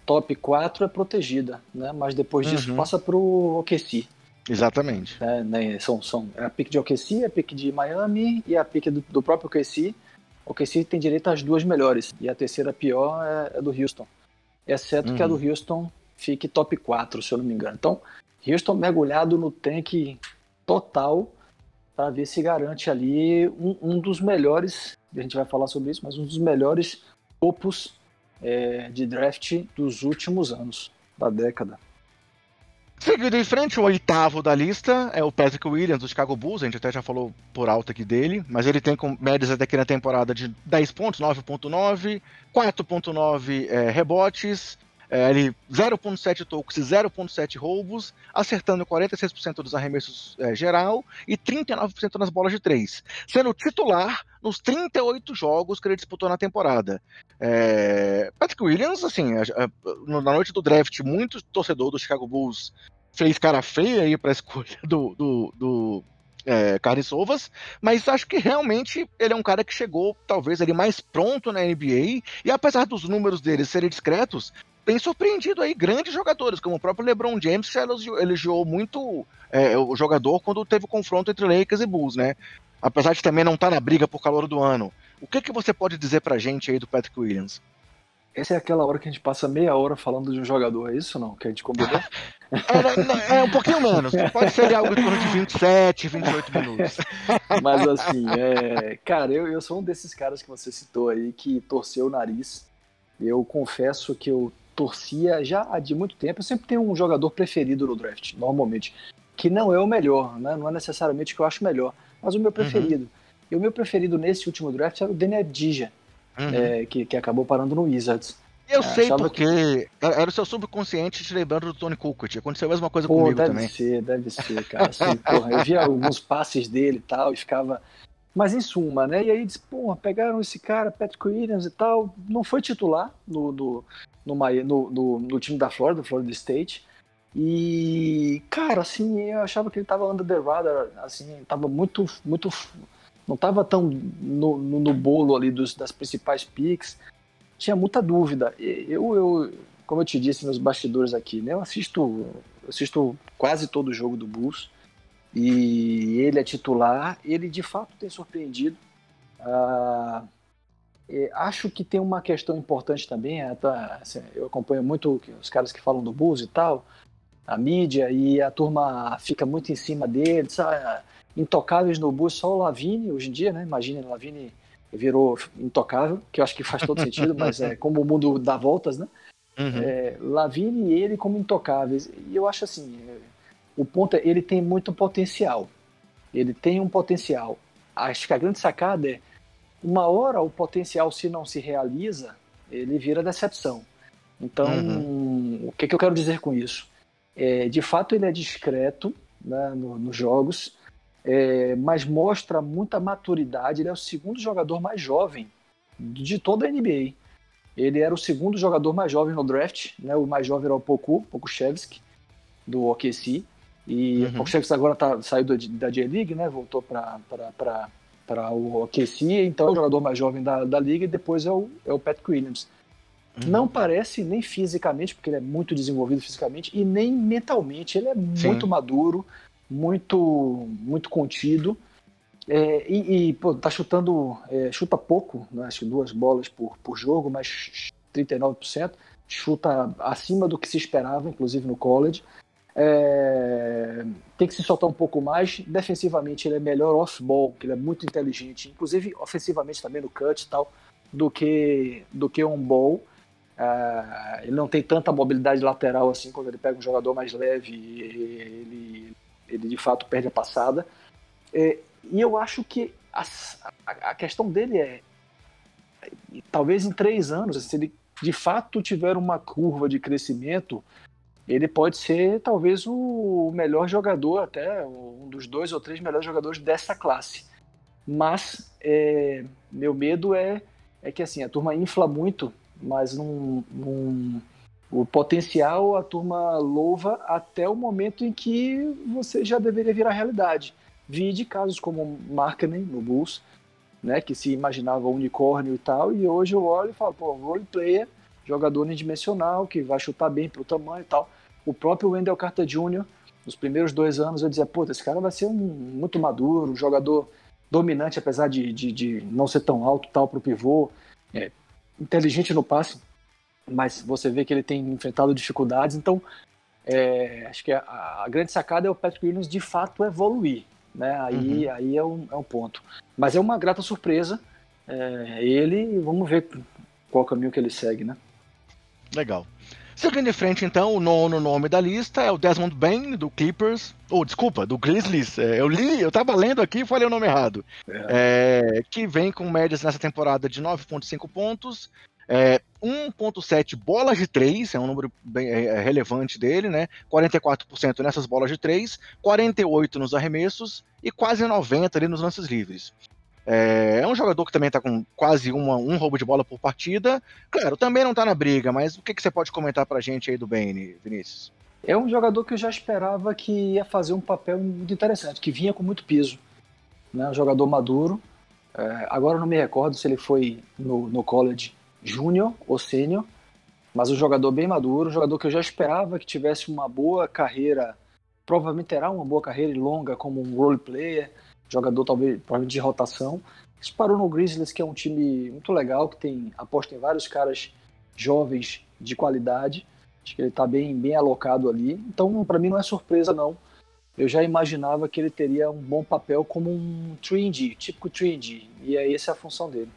top 4 é protegida, né? Mas depois disso uhum. passa para o OKC. Exatamente. É, né? São, são é a pick de OKC, a pick de Miami e a pick do, do próprio OKC. O OKC tem direito às duas melhores e a terceira pior é, é do Houston. Exceto uhum. que a do uhum. Houston fique top 4, se eu não me engano. Então, Houston mergulhado no tank total para ver se garante ali um, um, dos melhores, a gente vai falar sobre isso, mas um dos melhores opos é, de draft dos últimos anos, da década. Seguindo em frente, o oitavo da lista é o Patrick Williams, do Chicago Bulls. A gente até já falou por alto aqui dele, mas ele tem com médias até aqui na temporada de 10 pontos, 9.9, 4.9 é, rebotes, é, ele 0.7 tocos e 0.7 roubos, acertando 46% dos arremessos é, geral e 39% nas bolas de 3, sendo titular nos 38 jogos que ele disputou na temporada. É, Patrick Williams, assim, na noite do draft, muito torcedor do Chicago Bulls fez cara feia aí para a escolha do, do, do é, Carlos mas acho que realmente ele é um cara que chegou talvez ali mais pronto na NBA e apesar dos números dele serem discretos, tem surpreendido aí grandes jogadores, como o próprio LeBron James, que elogiou muito é, o jogador quando teve o confronto entre Lakers e Bulls, né? Apesar de também não estar tá na briga por calor do ano. O que, que você pode dizer pra gente aí do Patrick Williams? Essa é aquela hora que a gente passa meia hora falando de um jogador, é isso não? Que a gente combinou? (laughs) é, é, um pouquinho menos. Pode ser algo em torno de 27, 28 minutos. (laughs) Mas assim, é... cara, eu, eu sou um desses caras que você citou aí que torceu o nariz. Eu confesso que eu torcia já há de muito tempo. Eu sempre tenho um jogador preferido no draft, normalmente, que não é o melhor, né? não é necessariamente o que eu acho melhor, mas o meu uhum. preferido. Uhum. E o meu preferido nesse último draft era o Daniel Dija, uhum. é, que, que acabou parando no Wizards. Eu é, sei porque que... era o seu subconsciente te lembrando do Tony Kukoc. Aconteceu a mesma coisa Pô, comigo deve também. Deve ser, deve ser, cara. Assim, porra, eu via alguns passes dele e tal, e ficava. Mas em suma, né? E aí disse, pô, pegaram esse cara, Patrick Williams e tal. Não foi titular no, no, no, no, no, time da Florida, do Florida State. E, cara, assim, eu achava que ele tava under the radar, assim, tava muito, muito, não tava tão no, no, no bolo ali dos, das principais picks, tinha muita dúvida. Eu, eu, como eu te disse nos bastidores aqui, né, eu assisto, assisto quase todo o jogo do Bulls, e ele é titular, ele de fato tem surpreendido, é, acho que tem uma questão importante também, é, tá, assim, eu acompanho muito os caras que falam do Bulls e tal, a mídia, e a turma fica muito em cima dele, sabe? intocáveis no Bulls, só o Lavine hoje em dia, né? Imagina, o Lavine virou intocável, que eu acho que faz todo sentido, mas é como o mundo dá voltas, né? Uhum. É, Lavine e ele como intocáveis. E eu acho assim, é, o ponto é, ele tem muito potencial. Ele tem um potencial. Acho que a grande sacada é uma hora o potencial, se não se realiza, ele vira decepção. Então, uhum. o que, que, eu quero dizer com isso? É, de fato, ele é discreto né, no, nos jogos, é, mas mostra muita maturidade. Ele é o segundo jogador mais jovem de toda a NBA. Ele era o segundo jogador mais jovem no draft, né, o mais jovem era o Poku, Pokushevski, do OKC. E uhum. o Pokushevski agora tá, saiu da J-League, né, voltou para para o OKC, então é o jogador mais jovem da, da liga, e depois é o, é o Patrick Williams. Uhum. Não parece nem fisicamente, porque ele é muito desenvolvido fisicamente, e nem mentalmente. Ele é Sim. muito maduro, muito, muito contido. É, e, e pô, tá chutando, é, chuta pouco, né, acho que duas bolas por, por jogo, mas 39%, chuta acima do que se esperava, inclusive no college. É, tem que se soltar um pouco mais. Defensivamente, ele é melhor off-ball, ele é muito inteligente, inclusive ofensivamente também no cut e tal, do que, do que on-ball. É, ele não tem tanta mobilidade lateral assim quando ele pega um jogador mais leve, ele, ele de fato perde a passada. É, e eu acho que a, a, questão dele é talvez em três anos, se ele de fato tiver uma curva de crescimento, ele pode ser talvez o melhor jogador, até um dos dois ou três melhores jogadores dessa classe. Mas é, meu medo é, é que assim a turma infla muito, mas num, num, o potencial a turma louva até o momento em que você já deveria virar realidade. Vi de casos como Markkinen no Bulls, né, que se imaginava unicórnio e tal, e hoje eu olho e falo, pô, role player, jogador unidimensional, que vai chutar bem pro tamanho e tal. O próprio Wendell Carter Jr., nos primeiros dois anos, eu dizia, pô, esse cara vai ser um muito maduro, um jogador dominante, apesar de, de, de não ser tão alto tal pro pivô, é, inteligente no passe, mas você vê que ele tem enfrentado dificuldades, então é, acho que a, a, grande sacada é o Patrick Williams de fato evoluir, né? Aí, uhum. aí é, um, é um ponto. Mas é uma grata surpresa. É, ele, vamos ver qual caminho que ele segue, né? Legal. Seguindo em frente, então, o nono nome da lista é o Desmond Bain, do Clippers. Ou, oh, desculpa, do Grizzlies. É, eu li, eu tava lendo aqui e falei o nome errado. É. É, que vem com médias nessa temporada de 9,5 pontos, é, 1.7 bolas de 3, é um número bem é, é relevante dele, né? 44% nessas bolas de 3, 48 nos arremessos e quase 90 ali nos lances livres. É, é um jogador que também está com quase uma, um roubo de bola por partida. Claro, também não está na briga, mas o que, que você pode comentar para a gente aí do Bane, Vinícius? É um jogador que eu já esperava que ia fazer um papel muito interessante, que vinha com muito piso. Né? Um jogador maduro. É, agora não me recordo se ele foi no, no college júnior ou sênior, mas um jogador bem maduro, um jogador que eu já esperava que tivesse uma boa carreira, provavelmente terá uma boa carreira longa como um role player, jogador talvez de rotação. Disparou no Grizzlies, que é um time muito legal, que tem aposta em vários caras jovens de qualidade. Acho que ele está bem, bem alocado ali. Então, para mim, não é surpresa, não. Eu já imaginava que ele teria um bom papel como um 3D, típico 3D. E é essa a função dele.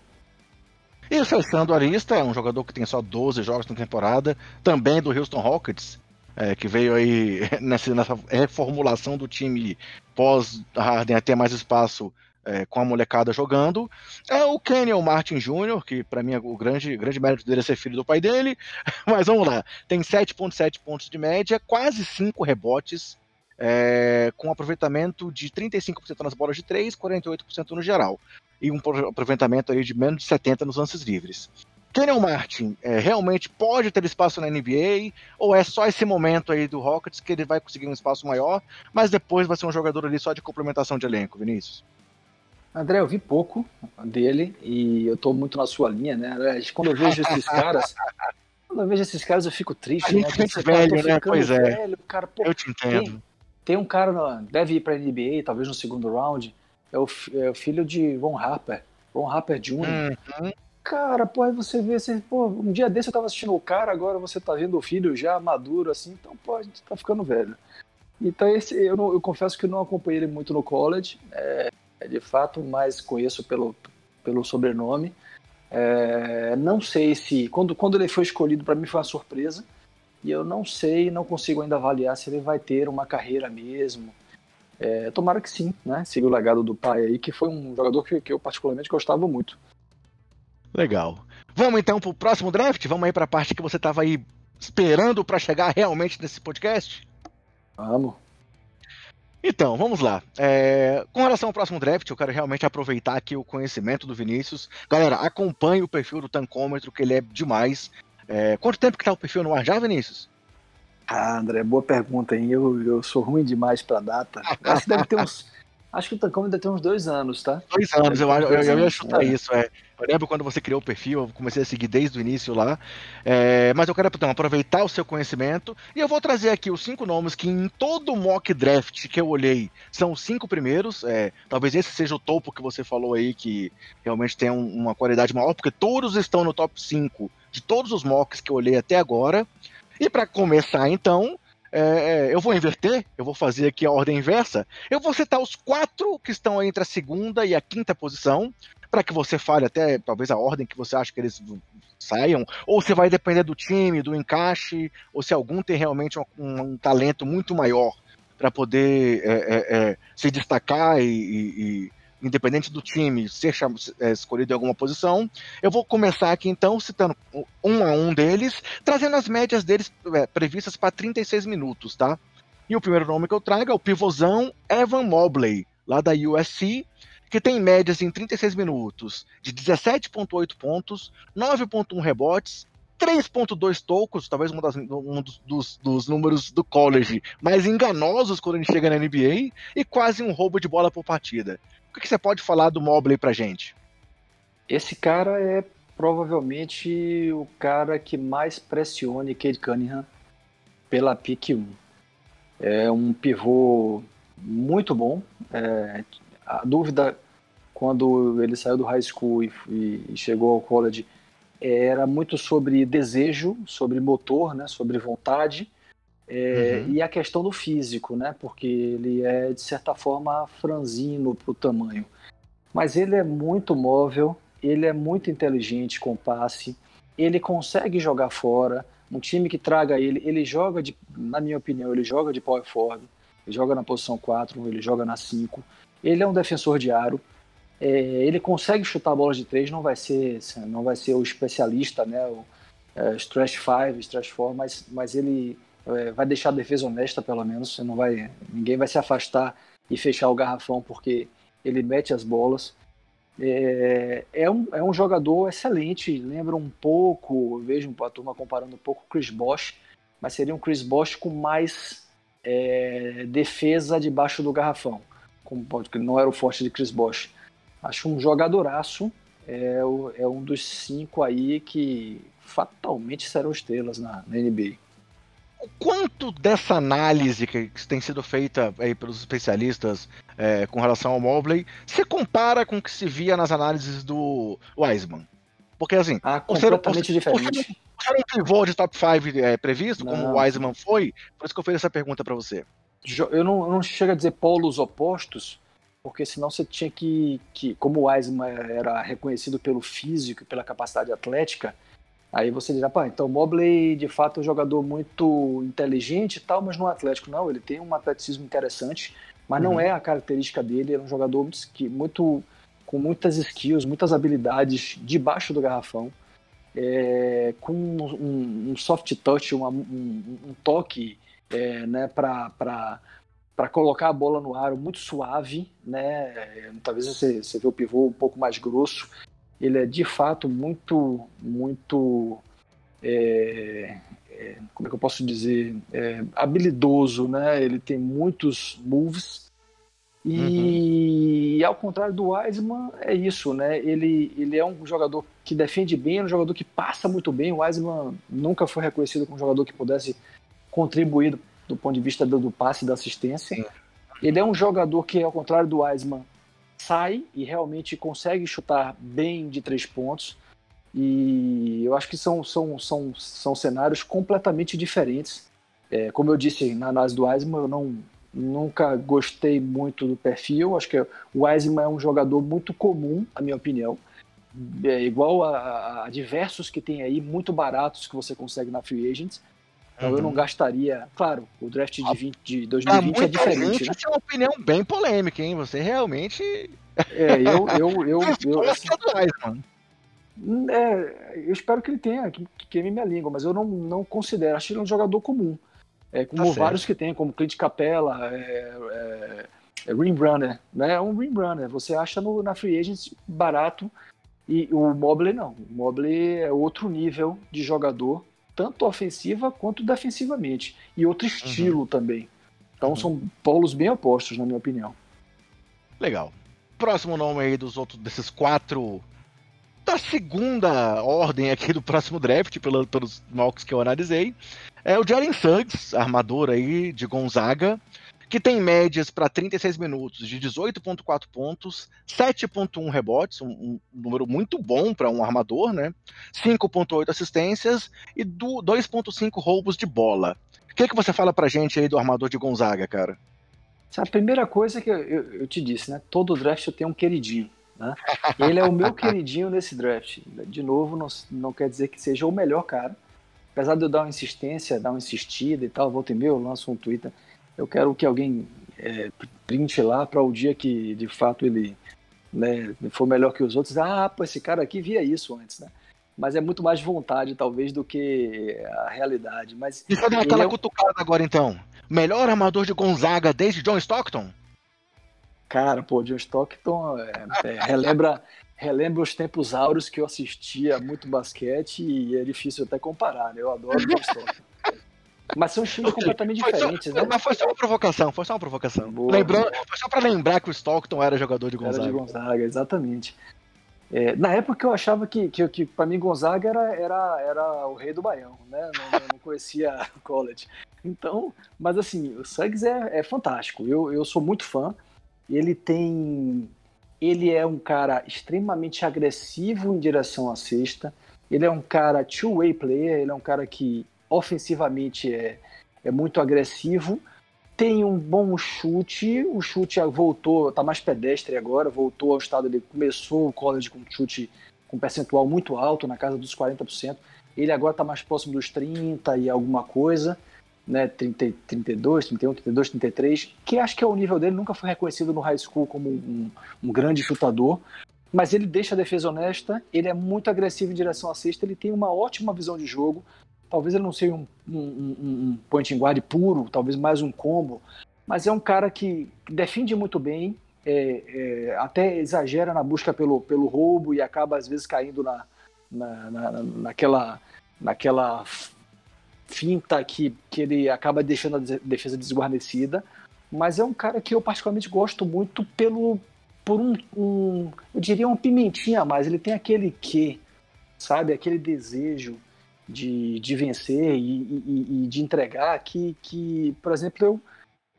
E fechando a lista, é um jogador que tem só 12 jogos na temporada, também do Houston Rockets, é, que veio aí (laughs) nessa, nessa, reformulação do time pós Harden ter mais espaço é, com a molecada jogando. É o Kenyon Martin Jr., que para mim é o grande, grande mérito dele é ser filho do pai dele. (laughs) Mas vamos lá, tem 7,7 pontos de média, quase 5 rebotes, é, com aproveitamento de 35% nas bolas de 3, 48% no geral e um aproveitamento aí de menos de 70 nos lances livres. Kenyon Martin é, realmente pode ter espaço na NBA ou é só esse momento aí do Rockets que ele vai conseguir um espaço maior, mas depois vai ser um jogador ali só de complementação de elenco, Vinícius? André, eu vi pouco dele e eu tô muito na sua linha, né? Quando eu vejo esses caras, (laughs) quando eu vejo esses caras eu fico triste, né? velho, né? Pois é. Velho, cara, pô, eu te entendo. Tem, tem um cara, deve ir pra NBA, talvez no segundo round, é o, é o filho de Von Harper, Von Harper Jr. Uhum. Cara, pô, aí você vê assim, pô, um dia desse eu tava assistindo o cara, agora você tá vendo o filho já maduro, assim, então, pô, a gente tá ficando velho. Então, esse, eu, não, eu confesso que não acompanhei ele muito no college, é de fato, mas conheço pelo, pelo sobrenome. É, não sei se. Quando, quando ele foi escolhido, para mim foi uma surpresa. E eu não sei, não consigo ainda avaliar se ele vai ter uma carreira mesmo. É, tomara que sim, né? Siga o legado do pai aí, que foi um jogador que, que eu particularmente gostava muito. Legal. Vamos então pro próximo draft? Vamos aí para a parte que você estava aí esperando para chegar realmente nesse podcast? Vamos. Então, vamos lá. É, com relação ao próximo draft, eu quero realmente aproveitar aqui o conhecimento do Vinícius. Galera, acompanhe o perfil do Tancômetro, que ele é demais. É, quanto tempo que tá o perfil no ar já, Vinícius? Ah, André, boa pergunta, hein? Eu, eu sou ruim demais para data. (laughs) Acho que deve ter uns, Acho que o Tancão ainda tem uns dois anos, tá? Dois anos, eu, eu, eu, ia chutar é. isso, é. Eu lembro quando você criou o perfil, eu comecei a seguir desde o início lá. É, mas eu quero então, aproveitar o seu conhecimento e eu vou trazer aqui os cinco nomes que em todo mock draft que eu olhei são os cinco primeiros. É, talvez esse seja o topo que você falou aí, que realmente tem um, uma qualidade maior, porque todos estão no top 5 de todos os mocks que eu olhei até agora. E para começar, então, é, é, eu vou inverter, eu vou fazer aqui a ordem inversa. Eu vou citar os quatro que estão entre a segunda e a quinta posição, para que você fale até talvez a ordem que você acha que eles saiam, ou se vai depender do time, do encaixe, ou se algum tem realmente um, um talento muito maior para poder é, é, é, se destacar e, e, independente do time ser é, escolhido em alguma posição. Eu vou começar aqui então citando um a um deles, trazendo as médias deles é, previstas para 36 minutos, tá? E o primeiro nome que eu trago é o pivôzão Evan Mobley, lá da USC, que tem médias em 36 minutos de 17,8 pontos, 9,1 rebotes, 3.2 tocos, talvez um, das, um dos, dos, números do college mais enganosos quando a gente chega na NBA, e quase um roubo de bola por partida. O que você pode falar do Mobley pra gente? Esse cara é provavelmente o cara que mais pressione Cade Cunningham pela pick 1. É um pivô muito bom. É, a dúvida quando ele saiu do high school e, e, chegou ao college era muito sobre desejo, sobre motor, né, sobre vontade. É, uhum. E a questão do físico, né? Porque ele é, de certa forma, franzino para o tamanho. Mas ele é muito móvel, ele é muito inteligente com passe, ele consegue jogar fora. Um time que traga ele, ele joga, de, na minha opinião, ele joga de power forward, ele joga na posição 4, ele joga na 5. Ele é um defensor de aro. É, ele consegue chutar bolas de três, não vai ser, não vai ser o especialista, né? O é, stretch 5, stretch 4, mas, mas ele é, vai deixar a defesa honesta, pelo menos. Você não vai, ninguém vai se afastar e fechar o garrafão porque ele mete as bolas. É, é, um, é um jogador excelente, lembra um pouco, vejo a turma comparando um pouco o Chris Bosh, mas seria um Chris Bosh com mais é, defesa debaixo do garrafão, como que não era o forte de Chris Bosh. Acho um jogadoraço, é, é um dos cinco aí que fatalmente serão estrelas na, na NBA quanto dessa análise que, tem sido feita aí pelos especialistas é, com relação ao Mobley se compara com o que se via nas análises do Wiseman? Porque assim, ah, completamente diferente. Você era um pivô de top 5 é, previsto, não. como o Wiseman foi? Por isso que eu fiz essa pergunta para você. Eu não, eu não chego a dizer polos opostos, porque senão você tinha que, que como o Wiseman era reconhecido pelo físico e pela capacidade atlética, Aí você dirá, pá, então o Mobley de fato é um jogador muito inteligente e tal, mas no Atlético não, ele tem um atleticismo interessante, mas uhum. não é a característica dele, ele é um jogador muito, muito com muitas skills, muitas habilidades debaixo do garrafão, é, com um, um, soft touch, uma, um, um, toque é, né, para colocar a bola no aro muito suave, né? Talvez você, você vê o pivô um pouco mais grosso, ele é de fato muito, muito, é, é, como é que eu posso dizer, é, habilidoso, né? Ele tem muitos moves e, uhum. ao contrário do Wiseman, é isso, né? Ele, ele é um jogador que defende bem, é um jogador que passa muito bem. O Wiseman nunca foi reconhecido como um jogador que pudesse contribuir do, do ponto de vista do, do passe e da assistência. Sim. Ele é um jogador que, ao contrário do Wiseman, sai e realmente consegue chutar bem de três pontos. E eu acho que são, são, são, são cenários completamente diferentes. É, como eu disse na análise do Wiseman, eu não, nunca gostei muito do perfil. Acho que o Wiseman é um jogador muito comum, na minha opinião. É igual a, a, diversos que tem aí, muito baratos que você consegue na Free Agents. Então uhum. eu não uhum. gastaria. Claro, o draft de, 20, de 2020 é diferente. Gente, né? é uma opinião bem polêmica, hein? Você realmente. É, eu. eu, (laughs) eu, eu, eu é, eu espero que ele tenha, que, que queime minha língua, mas eu não, não considero. Acho ele um jogador comum. É, como tá vários que tem, como Clint Capella, é, é, é Rim Runner. Né? É um Rim Runner. Você acha no, na Free Agents barato. E o Mobley não. O Mobley é outro nível de jogador tanto ofensiva quanto defensivamente. E outro uhum. estilo uhum. também. Então uhum. são polos bem opostos, na minha opinião. Legal. Próximo nome aí dos outros desses quatro da segunda ordem aqui do próximo draft, pelo, pelos mocks que eu analisei, é o Jalen Suggs, armador aí de Gonzaga, que tem médias para 36 minutos de 18,4 pontos, 7,1 rebotes, um, um, número muito bom para um armador, né? 5,8 assistências e 2,5 roubos de bola. O que, que você fala pra gente aí do armador de Gonzaga, cara? A primeira coisa que eu, eu, eu te disse, né? Todo draft eu tenho um queridinho. Né? Ele é o meu queridinho nesse draft. De novo, não, não quer dizer que seja o melhor cara. Apesar de eu dar uma insistência, dar uma insistida e tal, volta e meia, eu lanço um Twitter. Eu quero que alguém é, print lá para o dia que de fato ele né, for melhor que os outros. Ah, pô, esse cara aqui via isso antes, né? Mas é muito mais vontade, talvez, do que a realidade. Mas Deixa eu dar aquela é... cutucada agora, então. Melhor armador de Gonzaga desde John Stockton? Cara, pô, John Stockton é, é, relembra, relembra os tempos áureos que eu assistia muito basquete e é difícil até comparar, né? Eu adoro John Stockton. Mas são estilos completamente foi diferentes, só, né? Mas foi só uma provocação, foi só uma provocação. Boa, Lembrando, foi só para lembrar que o Stockton era jogador de Gonzaga. Era de Gonzaga, exatamente. É, na época eu achava que, que, que para mim Gonzaga era, era, era o rei do Baião, né? Não, não conhecia (laughs) college. Então, mas assim, o Suggs é, é fantástico. Eu, eu sou muito fã. Ele tem. Ele é um cara extremamente agressivo em direção à cesta. Ele é um cara two-way player, ele é um cara que ofensivamente é, é muito agressivo. Tem um bom chute, o chute voltou, tá mais pedestre agora, voltou ao estado, ele começou o college com chute com percentual muito alto, na casa dos 40%. Ele agora está mais próximo dos 30 e alguma coisa né, 30, 32, 31, 32, 33, que acho que é o nível dele, nunca foi reconhecido no high school como um, um grande chutador, mas ele deixa a defesa honesta, ele é muito agressivo em direção à cesta, ele tem uma ótima visão de jogo, talvez ele não seja um, um, um point guard puro, talvez mais um combo, mas é um cara que defende muito bem, é, é, até exagera na busca pelo, pelo roubo e acaba às vezes caindo na, na, na naquela, naquela finta que, que ele acaba deixando a defesa desguarnecida, mas é um cara que eu particularmente gosto muito pelo por um, um eu diria um pimentinha a mais, ele tem aquele que, sabe, aquele desejo de, de vencer e, e, e, de entregar que, que, por exemplo, eu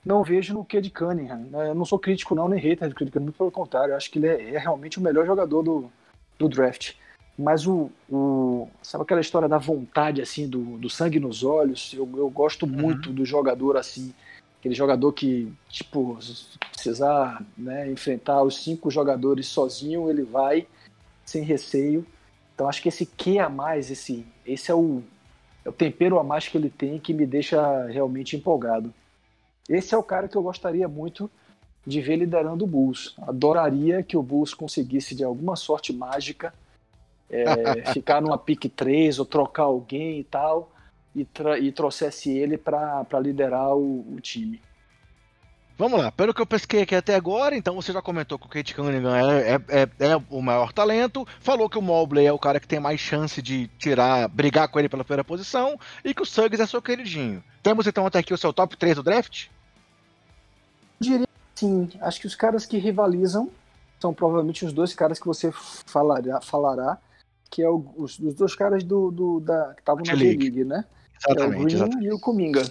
não vejo no que de Cunningham. Né? Eu não sou crítico não, nem hater de Cunningham, muito pelo contrário, eu acho que ele é, é realmente o melhor jogador do, do draft mas o, o, sabe aquela história da vontade assim do, do sangue nos olhos eu, eu gosto uhum. muito do jogador assim aquele jogador que tipo precisar né, enfrentar os cinco jogadores sozinho ele vai sem receio então acho que esse que a mais esse esse é o, é o tempero a mais que ele tem que me deixa realmente empolgado esse é o cara que eu gostaria muito de ver liderando o Bulls adoraria que o Bulls conseguisse de alguma sorte mágica é, (laughs) ficar numa pick 3 ou trocar alguém e tal, e, e trouxesse ele para liderar o, o, time. Vamos lá, pelo que eu pesquei aqui até agora, então você já comentou que o Kate Cunningham é, é, é, é, o maior talento, falou que o Mobley é o cara que tem mais chance de tirar, brigar com ele pela primeira posição, e que o Suggs é seu queridinho. Temos então até aqui o seu top 3 do draft? Diria sim, acho que os caras que rivalizam são provavelmente os dois caras que você falará, falará que é o, os, os, dois caras do, do da, que estavam na G-League, né? Exatamente, é o Green exatamente. e o Kuminga.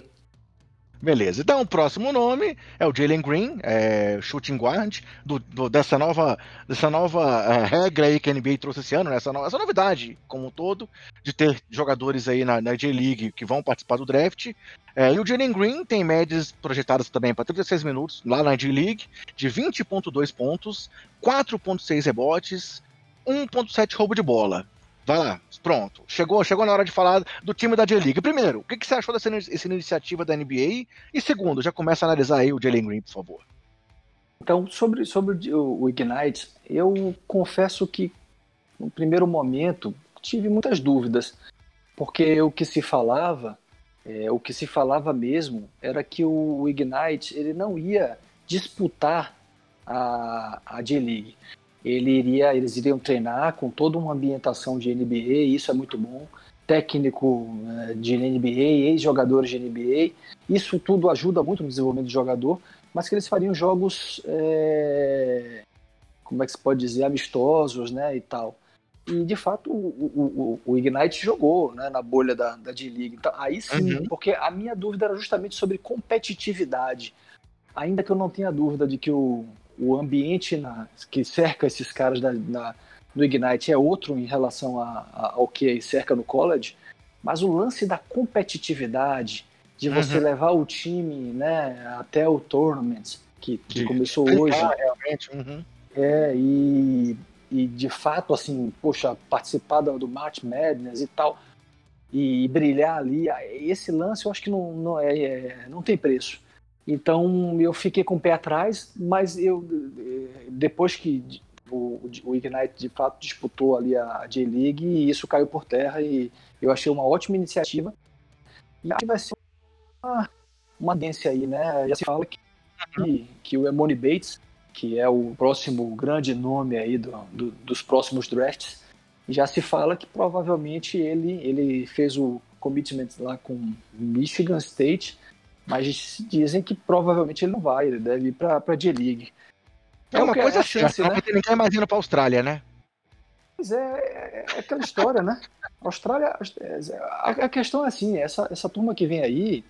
Beleza. Então, o próximo nome é o Jalen Green, é, shooting guard, do, do, dessa nova, dessa nova é, regra aí que a NBA trouxe esse ano, né? essa, no, essa novidade como um todo, de ter jogadores aí na, na J-League que vão participar do draft. É, e o Jalen Green tem médias projetadas também para 36 minutos lá na J-League, de 20,2 pontos, 4,6 rebotes, 1.7 roubo de bola. Vai lá, pronto. Chegou, chegou na hora de falar do time da J-League. Primeiro, o que, que, você achou dessa, iniciativa da NBA? E segundo, já começa a analisar aí o Jalen Green, por favor. Então, sobre, sobre o, o Ignite, eu confesso que no primeiro momento tive muitas dúvidas, porque o que se falava, é, o que se falava mesmo, era que o, o Ignite ele não ia disputar a, a J-League ele iria, eles iriam treinar com toda uma ambientação de NBA, e isso é muito bom. Técnico eh, de NBA, ex-jogadores de NBA, isso tudo ajuda muito no desenvolvimento do jogador. mas que eles fariam jogos, é, como é que se pode dizer, amistosos, né, e tal. E de fato o, o, o Ignite jogou né, na bolha da, da D-League. Então, aí sim, uhum. porque a minha dúvida era justamente sobre competitividade. Ainda que eu não tenha dúvida de que o, o ambiente na, que cerca esses caras da, na, no Ignite é outro em relação a, a, ao que cerca no college, mas o lance da competitividade, de você uhum. levar o time né, até o tournament, que, que começou hoje. Realmente. Uhum. É, e e de fato, assim, poxa, participar do, March Madness e tal, e brilhar ali, esse lance eu acho que não, não, é, é, não tem preço. Então eu fiquei com o pé atrás, mas eu depois que o, o Ignite de fato disputou ali a J-League, isso caiu por terra e eu achei uma ótima iniciativa. E acho que vai ser uma, uma dência aí, né? Já se fala que, que o Emoni Bates que é o próximo grande nome aí do, do, dos próximos drafts, já se fala que provavelmente ele, ele fez o commitment lá com Michigan State, mas dizem que provavelmente ele não vai, ele deve ir para a J-League. É, é uma coisa é assim, né? Porque ninguém mais indo para a Austrália, né? Pois é, é, é aquela história, né? (laughs) Austrália, a, a questão é assim, essa, essa turma que vem aí,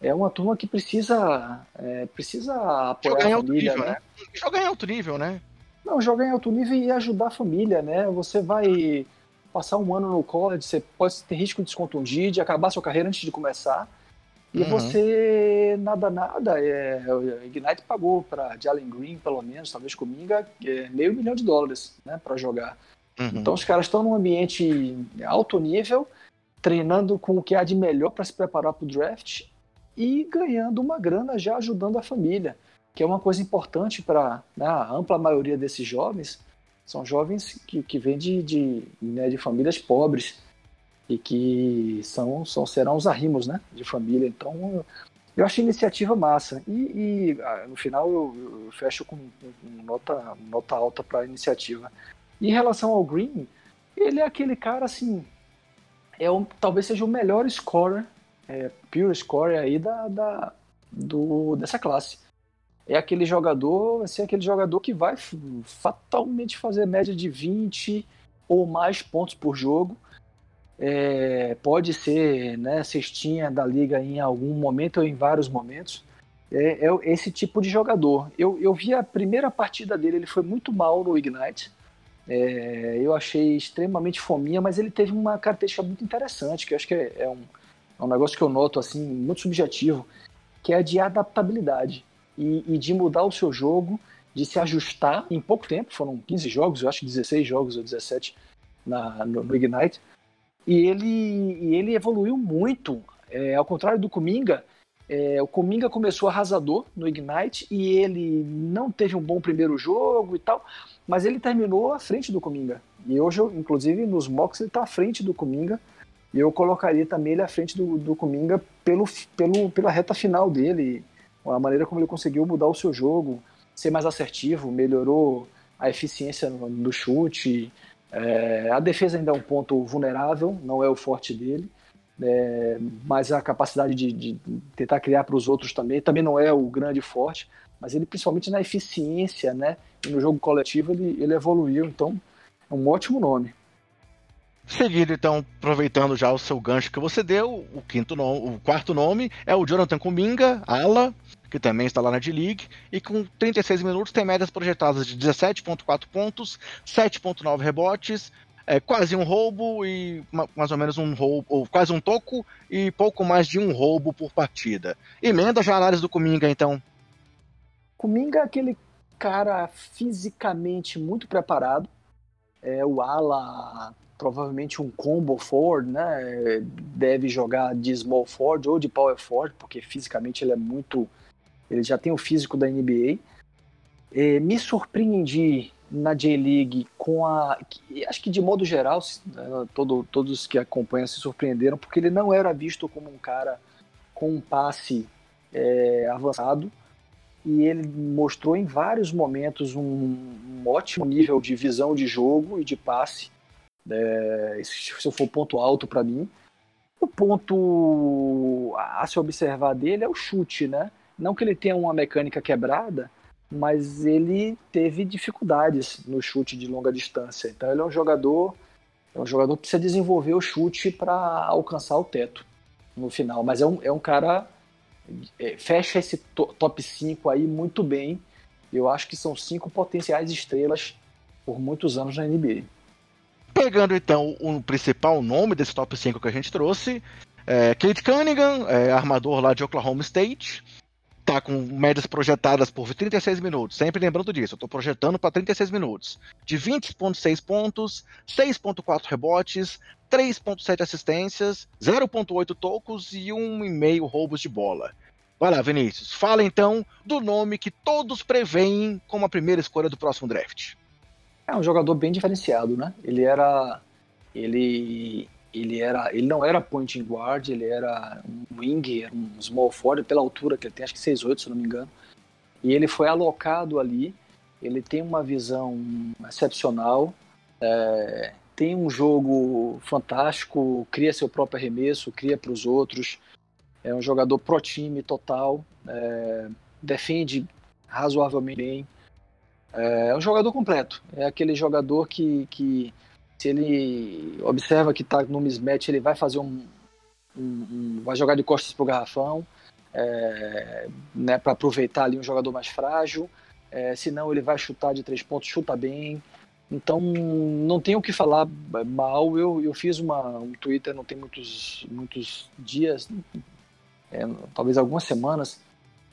é uma turma que precisa é, precisa apoiar jogar a família, nível, né? né? Jogar em alto nível, né? Não, jogar em alto nível e ajudar a família, né? Você vai passar um ano no college, você pode ter risco de se contundir, de acabar sua carreira antes de começar. E uhum. você, nada, nada, é, o Ignite pagou para Jalen Green, pelo menos, talvez Cominga, é, meio milhão de dólares né, para jogar. Uhum. Então os caras estão num ambiente alto nível, treinando com o que há de melhor para se preparar para o draft e ganhando uma grana já ajudando a família, que é uma coisa importante para né, a ampla maioria desses jovens. São jovens que, que vêm de, de, né, de famílias pobres e que são, são serão os arrimos né, de família. Então, eu acho iniciativa massa. E, e ah, no final eu, eu, fecho com nota, nota alta para a iniciativa. em relação ao Green, ele é aquele cara assim. É um, talvez seja o melhor scorer é, pure score aí da, da, do, dessa classe. É aquele jogador, ser aquele jogador que vai fatalmente fazer média de 20 ou mais pontos por jogo. É, pode ser né, cestinha da liga em algum momento ou em vários momentos. É, é, esse tipo de jogador. Eu, eu vi a primeira partida dele, ele foi muito mal no Ignite. É, eu achei extremamente fominha, mas ele teve uma característica muito interessante, que eu acho que é, é um, é um negócio que eu noto assim muito subjetivo, que é de adaptabilidade e, e, de mudar o seu jogo, de se ajustar em pouco tempo. Foram 15 jogos, eu acho que 16 jogos ou 17 na, no, no Ignite. E ele, e ele evoluiu muito. É, ao contrário do Kuminga, é, o Kuminga começou arrasador no Ignite e ele não teve um bom primeiro jogo e tal, mas ele terminou à frente do Kuminga. E hoje, inclusive, nos mocks ele está à frente do Kuminga e eu colocaria também ele à frente do, do Kuminga pelo, pelo, pela reta final dele, a maneira como ele conseguiu mudar o seu jogo, ser mais assertivo, melhorou a eficiência no, no chute. É, a defesa ainda é um ponto vulnerável, não é o forte dele, é, mas a capacidade de, de tentar criar para os outros também, também não é o grande forte, mas ele principalmente na eficiência, né, e no jogo coletivo ele, ele evoluiu, então é um ótimo nome. Seguido, então, aproveitando já o seu gancho que você deu, o quinto nome, o quarto nome é o Jonathan Kuminga, ala, que também está lá na D-League, e com 36 minutos tem médias projetadas de 17.4 pontos, 7.9 rebotes, é, quase um roubo e mais ou menos um roubo, ou quase um toco e pouco mais de um roubo por partida. Emenda já a análise do Kuminga, então. Kuminga é aquele cara fisicamente muito preparado, é o ala provavelmente um combo forward, né? Deve jogar de small forward ou de power forward, porque fisicamente ele é muito. Ele já tem o físico da NBA. É, me surpreendi na J-League com a. Acho que de modo geral, né, todo, todos que acompanham se surpreenderam, porque ele não era visto como um cara com um passe é, avançado. E ele mostrou em vários momentos um, um ótimo nível de visão de jogo e de passe é, se for ponto alto para mim. O ponto a se observar dele é o chute, né? Não que ele tenha uma mecânica quebrada, mas ele teve dificuldades no chute de longa distância. Então ele é um jogador, é um jogador que precisa desenvolver o chute para alcançar o teto no final. Mas é um, é um cara é, fecha esse top 5 aí muito bem. Eu acho que são cinco potenciais estrelas por muitos anos na NBA. Pegando então o principal nome desse top 5 que a gente trouxe, é Kate Cunningham, é, armador lá de Oklahoma State, tá com médias projetadas por 36 minutos. Sempre lembrando disso, eu tô projetando para 36 minutos. De 20.6 pontos, 6.4 rebotes, 3.7 assistências, 0.8 tocos e 1,5 roubos de bola. Vai lá, Vinícius. Fala então do nome que todos preveem como a primeira escolha do próximo draft. É um jogador bem diferenciado, né? Ele era ele ele era ele não era point guard, ele era um wing, era um small forward pela altura que ele tem, acho que 6'8, se não me engano. E ele foi alocado ali. Ele tem uma visão excepcional, é, tem um jogo fantástico, cria seu próprio arremesso, cria para os outros. É um jogador pro time total, é, defende razoavelmente bem. É, é um jogador completo. É aquele jogador que, que se ele observa que está no mismatch, ele vai fazer um, um, um vai jogar de costas pro garrafão, é, né, para aproveitar ali um jogador mais frágil. É, se não, ele vai chutar de três pontos, chuta bem. Então, não tenho o que falar mal. Eu, eu fiz uma, um Twitter, não tem muitos, muitos dias, é, talvez algumas semanas,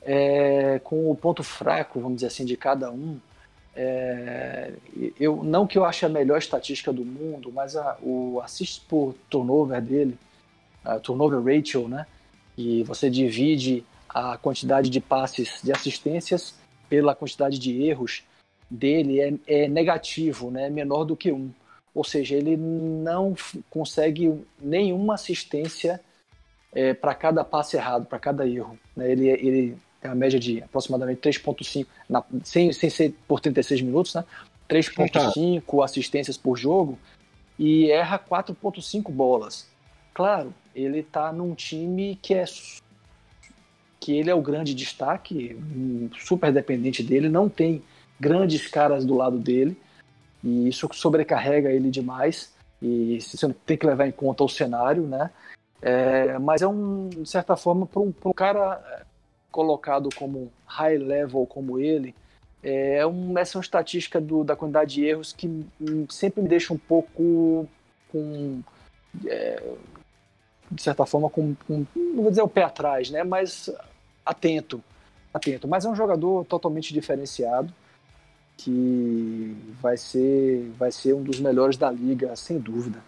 é, com o ponto fraco, vamos dizer assim, de cada um. É, eu não que eu ache a melhor estatística do mundo, mas a, o assist por turnover dele, turnover ratio, né? E você divide a quantidade de passes, de assistências pela quantidade de erros dele é, é negativo, né? É menor do que um. Ou seja, ele não consegue nenhuma assistência é, para cada passe errado, para cada erro. Né? Ele, ele tem uma média de aproximadamente 3,5, sem, sem ser por 36 minutos, né? 3,5 assistências por jogo e erra 4,5 bolas. Claro, ele está num time que é que ele é o grande destaque, super dependente dele, não tem grandes caras do lado dele e isso sobrecarrega ele demais e você tem que levar em conta o cenário, né? É, mas é um, de certa forma, para um, um, cara colocado como high level como ele, é, um, essa é uma estatística do, da quantidade de erros que sempre me deixa um pouco com. É, de certa forma, com, com, não vou dizer o pé atrás, né? Mas atento, atento. Mas é um jogador totalmente diferenciado que vai ser, vai ser um dos melhores da liga, sem dúvida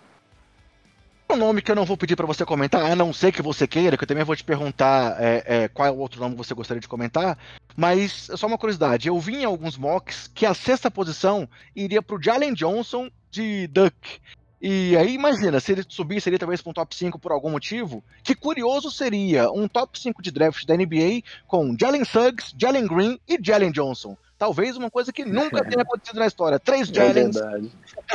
um nome que eu não vou pedir para você comentar, a não ser que você queira, que eu também vou te perguntar é, é, qual é o outro nome que você gostaria de comentar, mas só uma curiosidade, eu vi em alguns mocks que a sexta posição iria para o Jalen Johnson de Duck. E aí imagina, se ele subisse ali talvez para um top 5 por algum motivo, que curioso seria um top 5 de draft da NBA com Jalen Suggs, Jalen Green e Jalen Johnson. Talvez uma coisa que nunca (laughs) tenha acontecido na história. Três é Jalens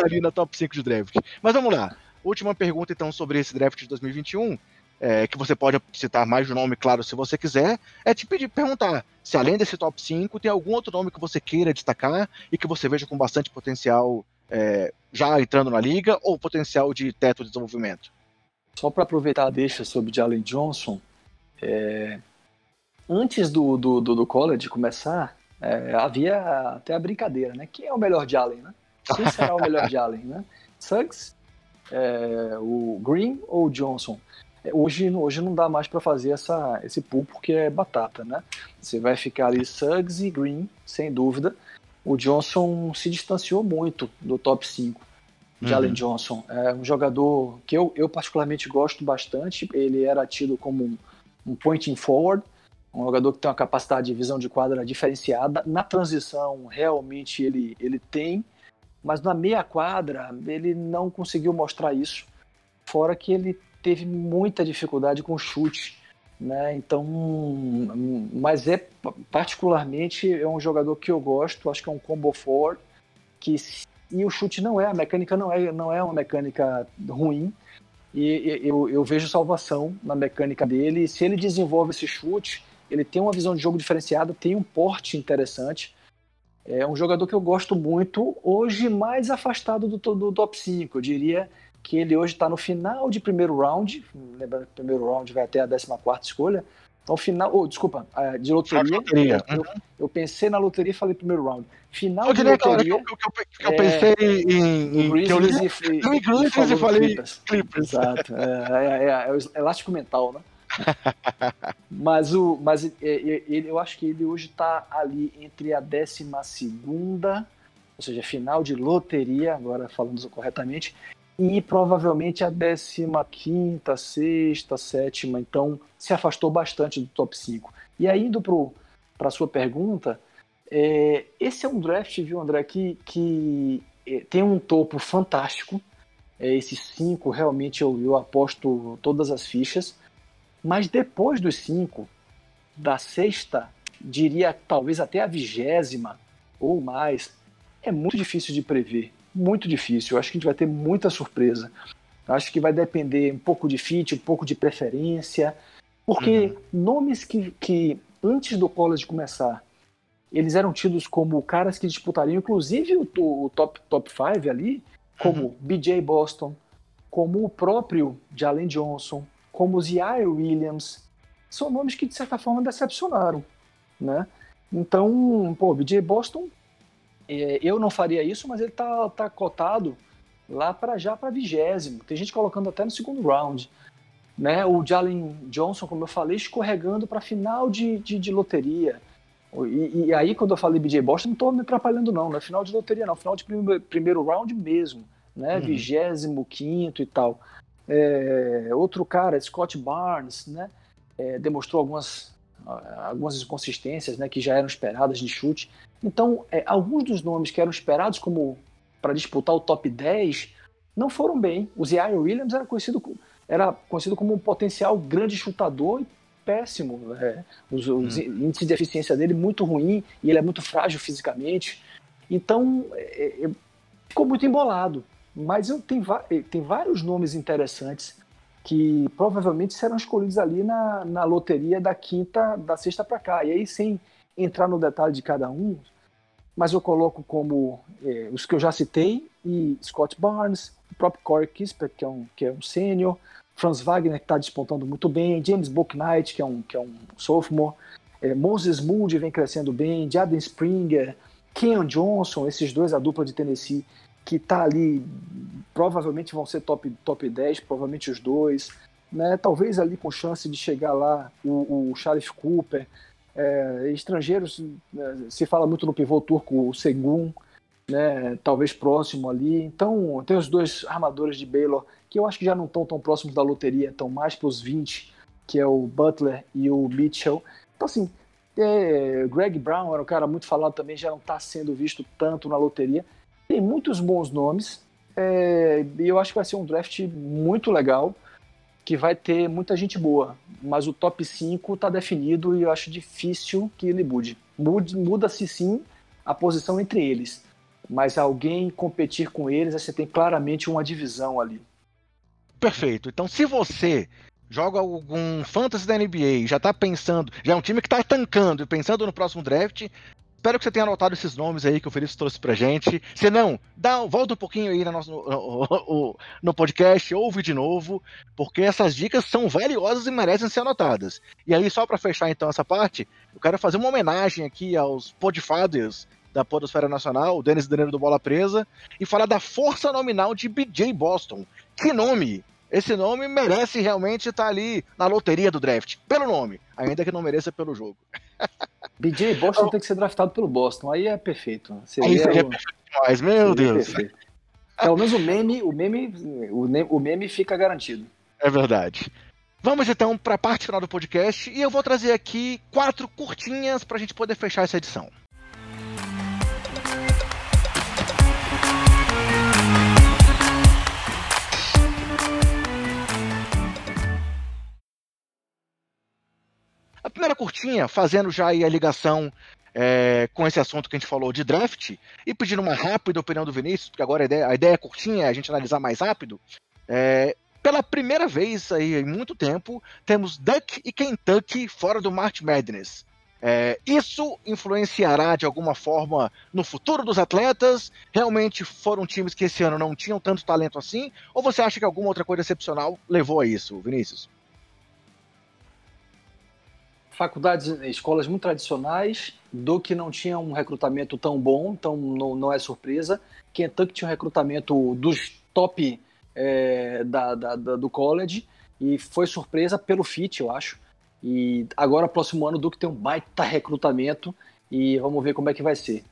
ali na top 5 de draft. Mas vamos lá. Última pergunta, então, sobre esse draft de 2021, é, que você pode citar mais de um nome, claro, se você quiser, é te pedir, perguntar se além desse top 5, tem algum outro nome que você queira destacar e que você veja com bastante potencial é, já entrando na liga ou potencial de teto de desenvolvimento. Só para aproveitar a deixa sobre Jalen Johnson, é, antes do, do, do, do, college começar, é, havia até a brincadeira, né? Quem é o melhor Jalen, né? Quem será o melhor (laughs) Jalen, né? Suggs é, o Green ou o Johnson. É, hoje, hoje não dá mais para fazer essa, esse pool porque é batata, né? Você vai ficar ali Suggs e Green, sem dúvida. O Johnson se distanciou muito do top 5 de uhum. Allen Johnson. É um jogador que eu, eu particularmente gosto bastante. Ele era tido como um, um pointing forward, um jogador que tem uma capacidade de visão de quadra diferenciada. Na transição, realmente ele, ele tem mas na meia quadra ele não conseguiu mostrar isso. Fora que ele teve muita dificuldade com chute, né? Então, mas é particularmente é um jogador que eu gosto, acho que é um combo forward que e o chute não é, a mecânica não é, não é uma mecânica ruim. E eu, eu vejo salvação na mecânica dele. E se ele desenvolve esse chute, ele tem uma visão de jogo diferenciada, tem um porte interessante. É um jogador que eu gosto muito, hoje mais afastado do, do top 5. Eu diria que ele hoje está no final de primeiro round, lembrando que o primeiro round vai até a 14 escolha. Então, final, oh, desculpa, de loteria. loteria. Eu, eu, pensei na loteria e falei primeiro round. Final eu de loteria. Que eu, eu, eu pensei é, em, em Grizzlies e, e, e, e falei Clippers. Clippers. Exato. É, é, é, é, o elástico mental, né? (laughs) mas o, mas ele, eu acho que ele hoje está ali entre a 12 segunda, ou seja, final de loteria, agora falando corretamente, e provavelmente a 15, sexta, sétima, então se afastou bastante do top 5. E aí, indo para a sua pergunta, é, esse é um draft, viu, André, que, que é, tem um topo fantástico. É, esses cinco, realmente, eu, eu aposto todas as fichas. Mas depois dos cinco, da sexta, diria talvez até a vigésima ou mais, é muito difícil de prever muito difícil. Eu acho que a gente vai ter muita surpresa. Eu acho que vai depender um pouco de fit, um pouco de preferência, porque uhum. nomes que, que antes do college começar, eles eram tidos como caras que disputariam, inclusive o, o top top 5 ali, como uhum. BJ Boston, como o próprio Jalen Johnson, como o Zaire Williams, são nomes que de certa forma decepcionaram, né? Então, pô, BJ Boston é, eu não faria isso, mas ele tá, tá cotado lá para já para vigésimo. Tem gente colocando até no segundo round. Né? O Jalen Johnson, como eu falei, escorregando para final de, de, de loteria. E, e, aí, quando eu falei BJ Boston, não estou me atrapalhando, não. Não é final de loteria, não. Final de primeiro, primeiro round mesmo. Né? Uhum. Vigésimo, quinto e tal. É, outro cara, Scott Barnes, né? É, demonstrou algumas, algumas inconsistências né, que já eram esperadas de chute. Então, é, alguns dos nomes que eram esperados como para disputar o top 10 não foram bem. O Zaire Williams era conhecido, era conhecido como um potencial grande chutador e péssimo. É, os, os hum. índices de eficiência dele muito ruim e ele é muito frágil fisicamente. Então, é, é, ficou muito embolado. Mas eu, tem, tem vários nomes interessantes que provavelmente serão escolhidos ali na, na loteria da quinta, da sexta para cá. E aí, sem entrar no detalhe de cada um, mas eu coloco como é, os que eu já citei, e Scott Barnes, o próprio Corey Kispert, que é um, que é um sênior, Franz Wagner, que está despontando muito bem, James Bouknight, que é um, que é um sophomore, é, Moses Moody vem crescendo bem, Jaden Springer, Ken Johnson, esses dois, a dupla de Tennessee, que está ali, provavelmente vão ser top, top 10, provavelmente os dois, né? talvez ali com chance de chegar lá o, o Sharif Cooper, é, estrangeiros, né, se fala muito no pivô turco, o Segun, né, talvez próximo ali. Então, tem os dois armadores de Baylor, que eu acho que já não estão tão próximos da loteria, estão mais para os 20, que é o Butler e o Mitchell. Então, assim, é, Greg Brown era um cara muito falado também, já não está sendo visto tanto na loteria. Tem muitos bons nomes, é, e eu acho que vai ser um draft muito legal que vai ter muita gente boa, mas o top 5 está definido e eu acho difícil que ele mude. Muda-se sim a posição entre eles, mas alguém competir com eles, você tem claramente uma divisão ali. Perfeito. Então, se você joga algum fantasy da NBA, já está pensando, já é um time que está tancando e pensando no próximo draft, Espero que você tenha anotado esses nomes aí que o Felipe trouxe pra gente. Se não, dá, volta um pouquinho aí no, nosso, no, (laughs) no, podcast, ouve de novo, porque essas dicas são valiosas e merecem ser anotadas. E aí, só para fechar então essa parte, eu quero fazer uma homenagem aqui aos podfathers da Podosfera Nacional, o Denis Danilo do Bola Presa, e falar da força nominal de BJ Boston. Que nome! Esse nome merece realmente estar ali na loteria do draft, pelo nome, ainda que não mereça pelo jogo. (laughs) BJ Boston então, tem que ser draftado pelo Boston, aí é perfeito. Seria aí seria o... perfeito demais, meu Deus. Perfeito. Pelo menos o meme, o meme, o meme fica garantido. É verdade. Vamos então para a parte final do podcast e eu vou trazer aqui quatro curtinhas para a gente poder fechar essa edição. Primeira curtinha, fazendo já aí a ligação é, com esse assunto que a gente falou de draft, e pedindo uma rápida opinião do Vinícius, porque agora a ideia, a ideia é curtinha, a gente analisar mais rápido. É, pela primeira vez aí em muito tempo, temos Duck e Kentucky fora do March Madness. É, isso influenciará de alguma forma no futuro dos atletas? Realmente foram times que esse ano não tinham tanto talento assim? Ou você acha que alguma outra coisa excepcional levou a isso, Vinícius? Faculdades, escolas muito tradicionais, do que não tinha um recrutamento tão bom, então não, não é surpresa. Kentucky tinha um recrutamento dos top é, da, da, da, do college e foi surpresa pelo fit, eu acho. E agora, próximo ano, Duke tem um baita recrutamento e vamos ver como é que vai ser.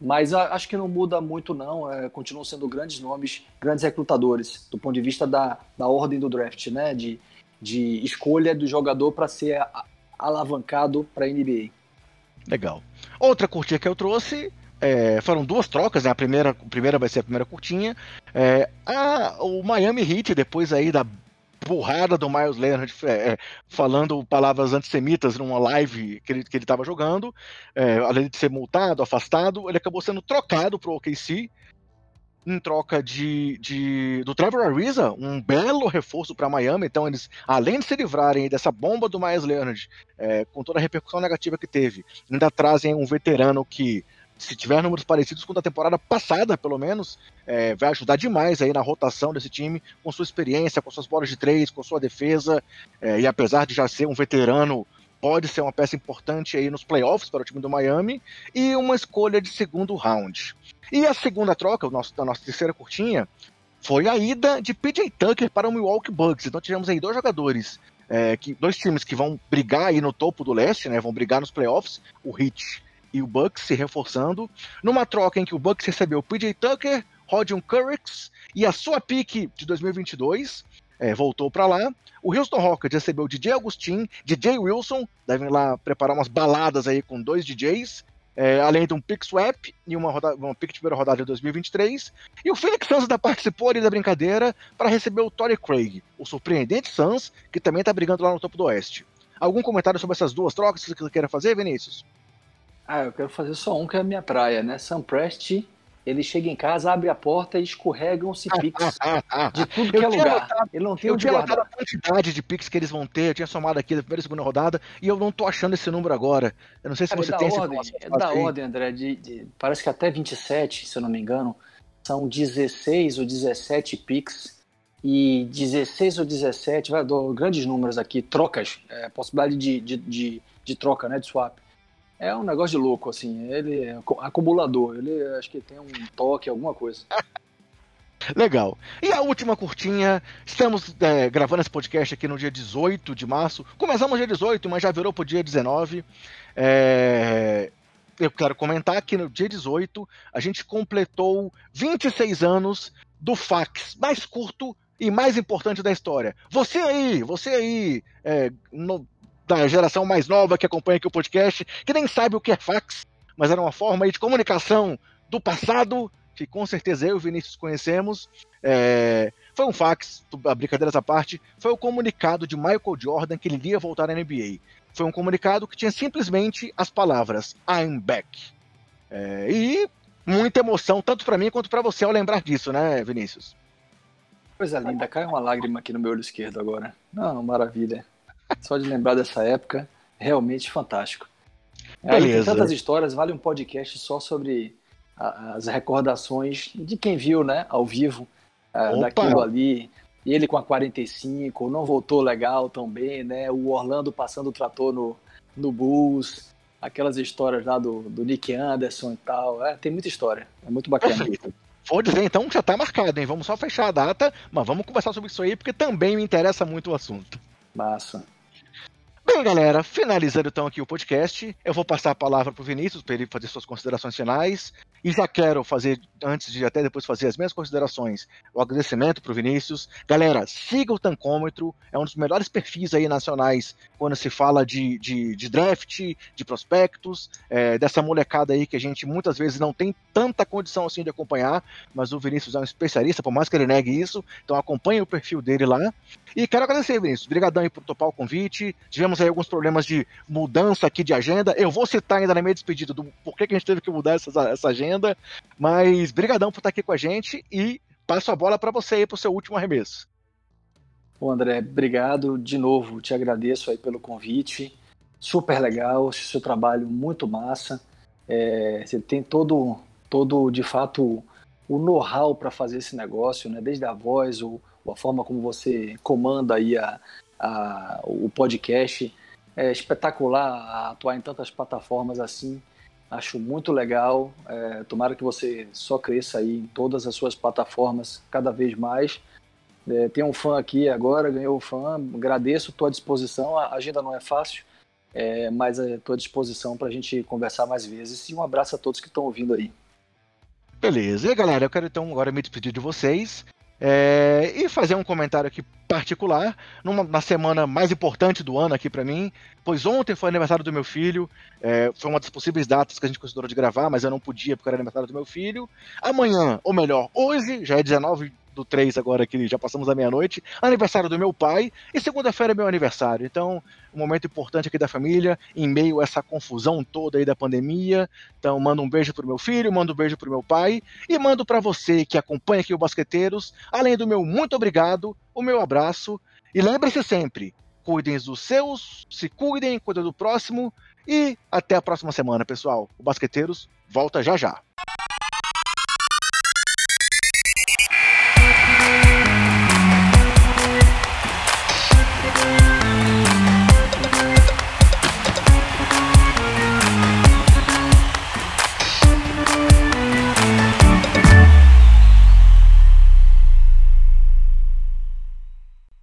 Mas a, acho que não muda muito, não. É, continuam sendo grandes nomes, grandes recrutadores, do ponto de vista da, da ordem do draft, né? De, de escolha do jogador para ser a, alavancado para a NBA. Legal. Outra curtinha que eu trouxe é, foram duas trocas, né? A primeira, a primeira vai ser a primeira curtinha. É, a, o Miami Heat, depois aí da burrada do Miles Leonard é, é, falando palavras antissemitas numa live que ele, que ele jogando, é, além de ser multado, afastado, ele acabou sendo trocado pro OKC em troca de, de do Trevor Ariza, um belo reforço para Miami. Então eles, além de se livrarem dessa bomba do Miles Leonard, é, com toda a repercussão negativa que teve, ainda trazem um veterano que se tiver números parecidos com a da temporada passada, pelo menos, é, vai ajudar demais aí na rotação desse time, com sua experiência, com suas bolas de três, com sua defesa, é, e apesar de já ser um veterano, pode ser uma peça importante aí nos playoffs para o time do Miami, e uma escolha de segundo round. E a segunda troca, o nosso, a nossa terceira curtinha, foi a ida de PJ Tucker para o Milwaukee Bucks. Então tivemos aí dois jogadores, é, que, dois times que vão brigar aí no topo do leste, né? Vão brigar nos playoffs, o Heat e o Bucks se reforçando, numa troca em que o Bucks recebeu PJ Tucker, Rodion Curricks e a sua pique de 2022, é, voltou para lá. O Houston Rockets recebeu DJ Augustin, DJ Wilson, devem lá preparar umas baladas aí com dois DJs, é, além de um pick swap e uma, roda, uma pick de primeira rodada de 2023. E o Phoenix Suns ainda participou ali da brincadeira para receber o Torrey Craig, o surpreendente Suns, que também está brigando lá no topo do Oeste. Algum comentário sobre essas duas trocas que você queira fazer, Vinícius? Ah, eu quero fazer só um que é a minha praia, né? Sam Prest, ele chega em casa, abre a porta e escorregam-se pics (laughs) de tudo que é lugar. Notado, ele não tem eu tinha notado a quantidade de pics que eles vão ter, eu tinha somado aqui da primeira e segunda rodada, e eu não tô achando esse número agora. Eu não sei se Cara, você tem ordem, É da aí. ordem, André, de, de, parece que até 27, se eu não me engano, são 16 ou 17 pics e 16 ou 17, vai, dou grandes números aqui, trocas, é, possibilidade de, de, de, de troca, né, de swap é um negócio de louco, assim. Ele é acumulador. Ele acho que tem um toque, alguma coisa. (laughs) Legal. E a última curtinha, estamos é, gravando esse podcast aqui no dia 18 de março. Começamos dia 18, mas já virou pro dia 19. É... Eu quero comentar que no dia 18 a gente completou 26 anos do fax mais curto e mais importante da história. Você aí, você aí, é, no, da geração mais nova que acompanha aqui o podcast, que nem sabe o que é fax, mas era uma forma de comunicação do passado, que com certeza eu e o Vinícius conhecemos. É, foi um fax, brincadeiras à parte, foi o comunicado de Michael Jordan que ele iria voltar à NBA. Foi um comunicado que tinha simplesmente as palavras I'm back. É, e muita emoção, tanto para mim quanto para você ao lembrar disso, né, Vinícius? Coisa linda, cai uma lágrima aqui no meu olho esquerdo agora. Não, maravilha. Só de lembrar dessa época, realmente fantástico. Aí tem tantas histórias, vale um podcast só sobre a, as recordações de quem viu, né, ao vivo, uh, daquilo ali. Ele com a 45, não voltou legal também, né? O Orlando passando o trator no, no Bulls, aquelas histórias lá do, do Nick Anderson e tal. É, tem muita história, é muito bacana. (laughs) Vou dizer então que já está marcado, hein? Vamos só fechar a data, mas vamos conversar sobre isso aí, porque também me interessa muito o assunto. Massa. Bem, galera, finalizando então aqui o podcast, eu vou passar a palavra para o Vinícius para ele fazer suas considerações finais. E já quero fazer, antes de até depois fazer as minhas considerações, o agradecimento para o Vinícius. Galera, siga o Tancômetro, é um dos melhores perfis aí nacionais quando se fala de, de, de draft, de prospectos, é, dessa molecada aí que a gente muitas vezes não tem tanta condição assim de acompanhar, mas o Vinícius é um especialista, por mais que ele negue isso, então acompanhe o perfil dele lá. E quero agradecer, Vinícius, obrigadão aí por topar o convite. Tivemos aí alguns problemas de mudança aqui de agenda, eu vou citar ainda na minha despedida do porquê que a gente teve que mudar essa, essa agenda. Mas brigadão por estar aqui com a gente e passo a bola para você aí para o seu último arremesso. Bom, André, obrigado de novo, te agradeço aí pelo convite, super legal, seu trabalho muito massa, é, você tem todo, todo de fato, o know-how para fazer esse negócio, né? desde a voz, o, a forma como você comanda aí a, a, o podcast, é espetacular atuar em tantas plataformas assim, acho muito legal, é, tomara que você só cresça aí em todas as suas plataformas cada vez mais, é, tem um fã aqui agora, ganhou o fã, agradeço, à disposição. A agenda não é fácil, é, mas estou à disposição para a gente conversar mais vezes. E um abraço a todos que estão ouvindo aí. Beleza, e galera, eu quero então agora me despedir de vocês. É, e fazer um comentário aqui particular, numa, na semana mais importante do ano aqui para mim, pois ontem foi aniversário do meu filho, é, foi uma das possíveis datas que a gente considerou de gravar, mas eu não podia porque era aniversário do meu filho. Amanhã, ou melhor, hoje, já é 19 do 3 agora que já passamos a meia-noite, aniversário do meu pai, e segunda-feira é meu aniversário. Então, um momento importante aqui da família, em meio a essa confusão toda aí da pandemia. Então, mando um beijo pro meu filho, mando um beijo pro meu pai, e mando para você que acompanha aqui o Basqueteiros, além do meu muito obrigado, o meu abraço, e lembre-se sempre, cuidem dos seus, se cuidem, cuidem do próximo, e até a próxima semana, pessoal. O Basqueteiros volta já já.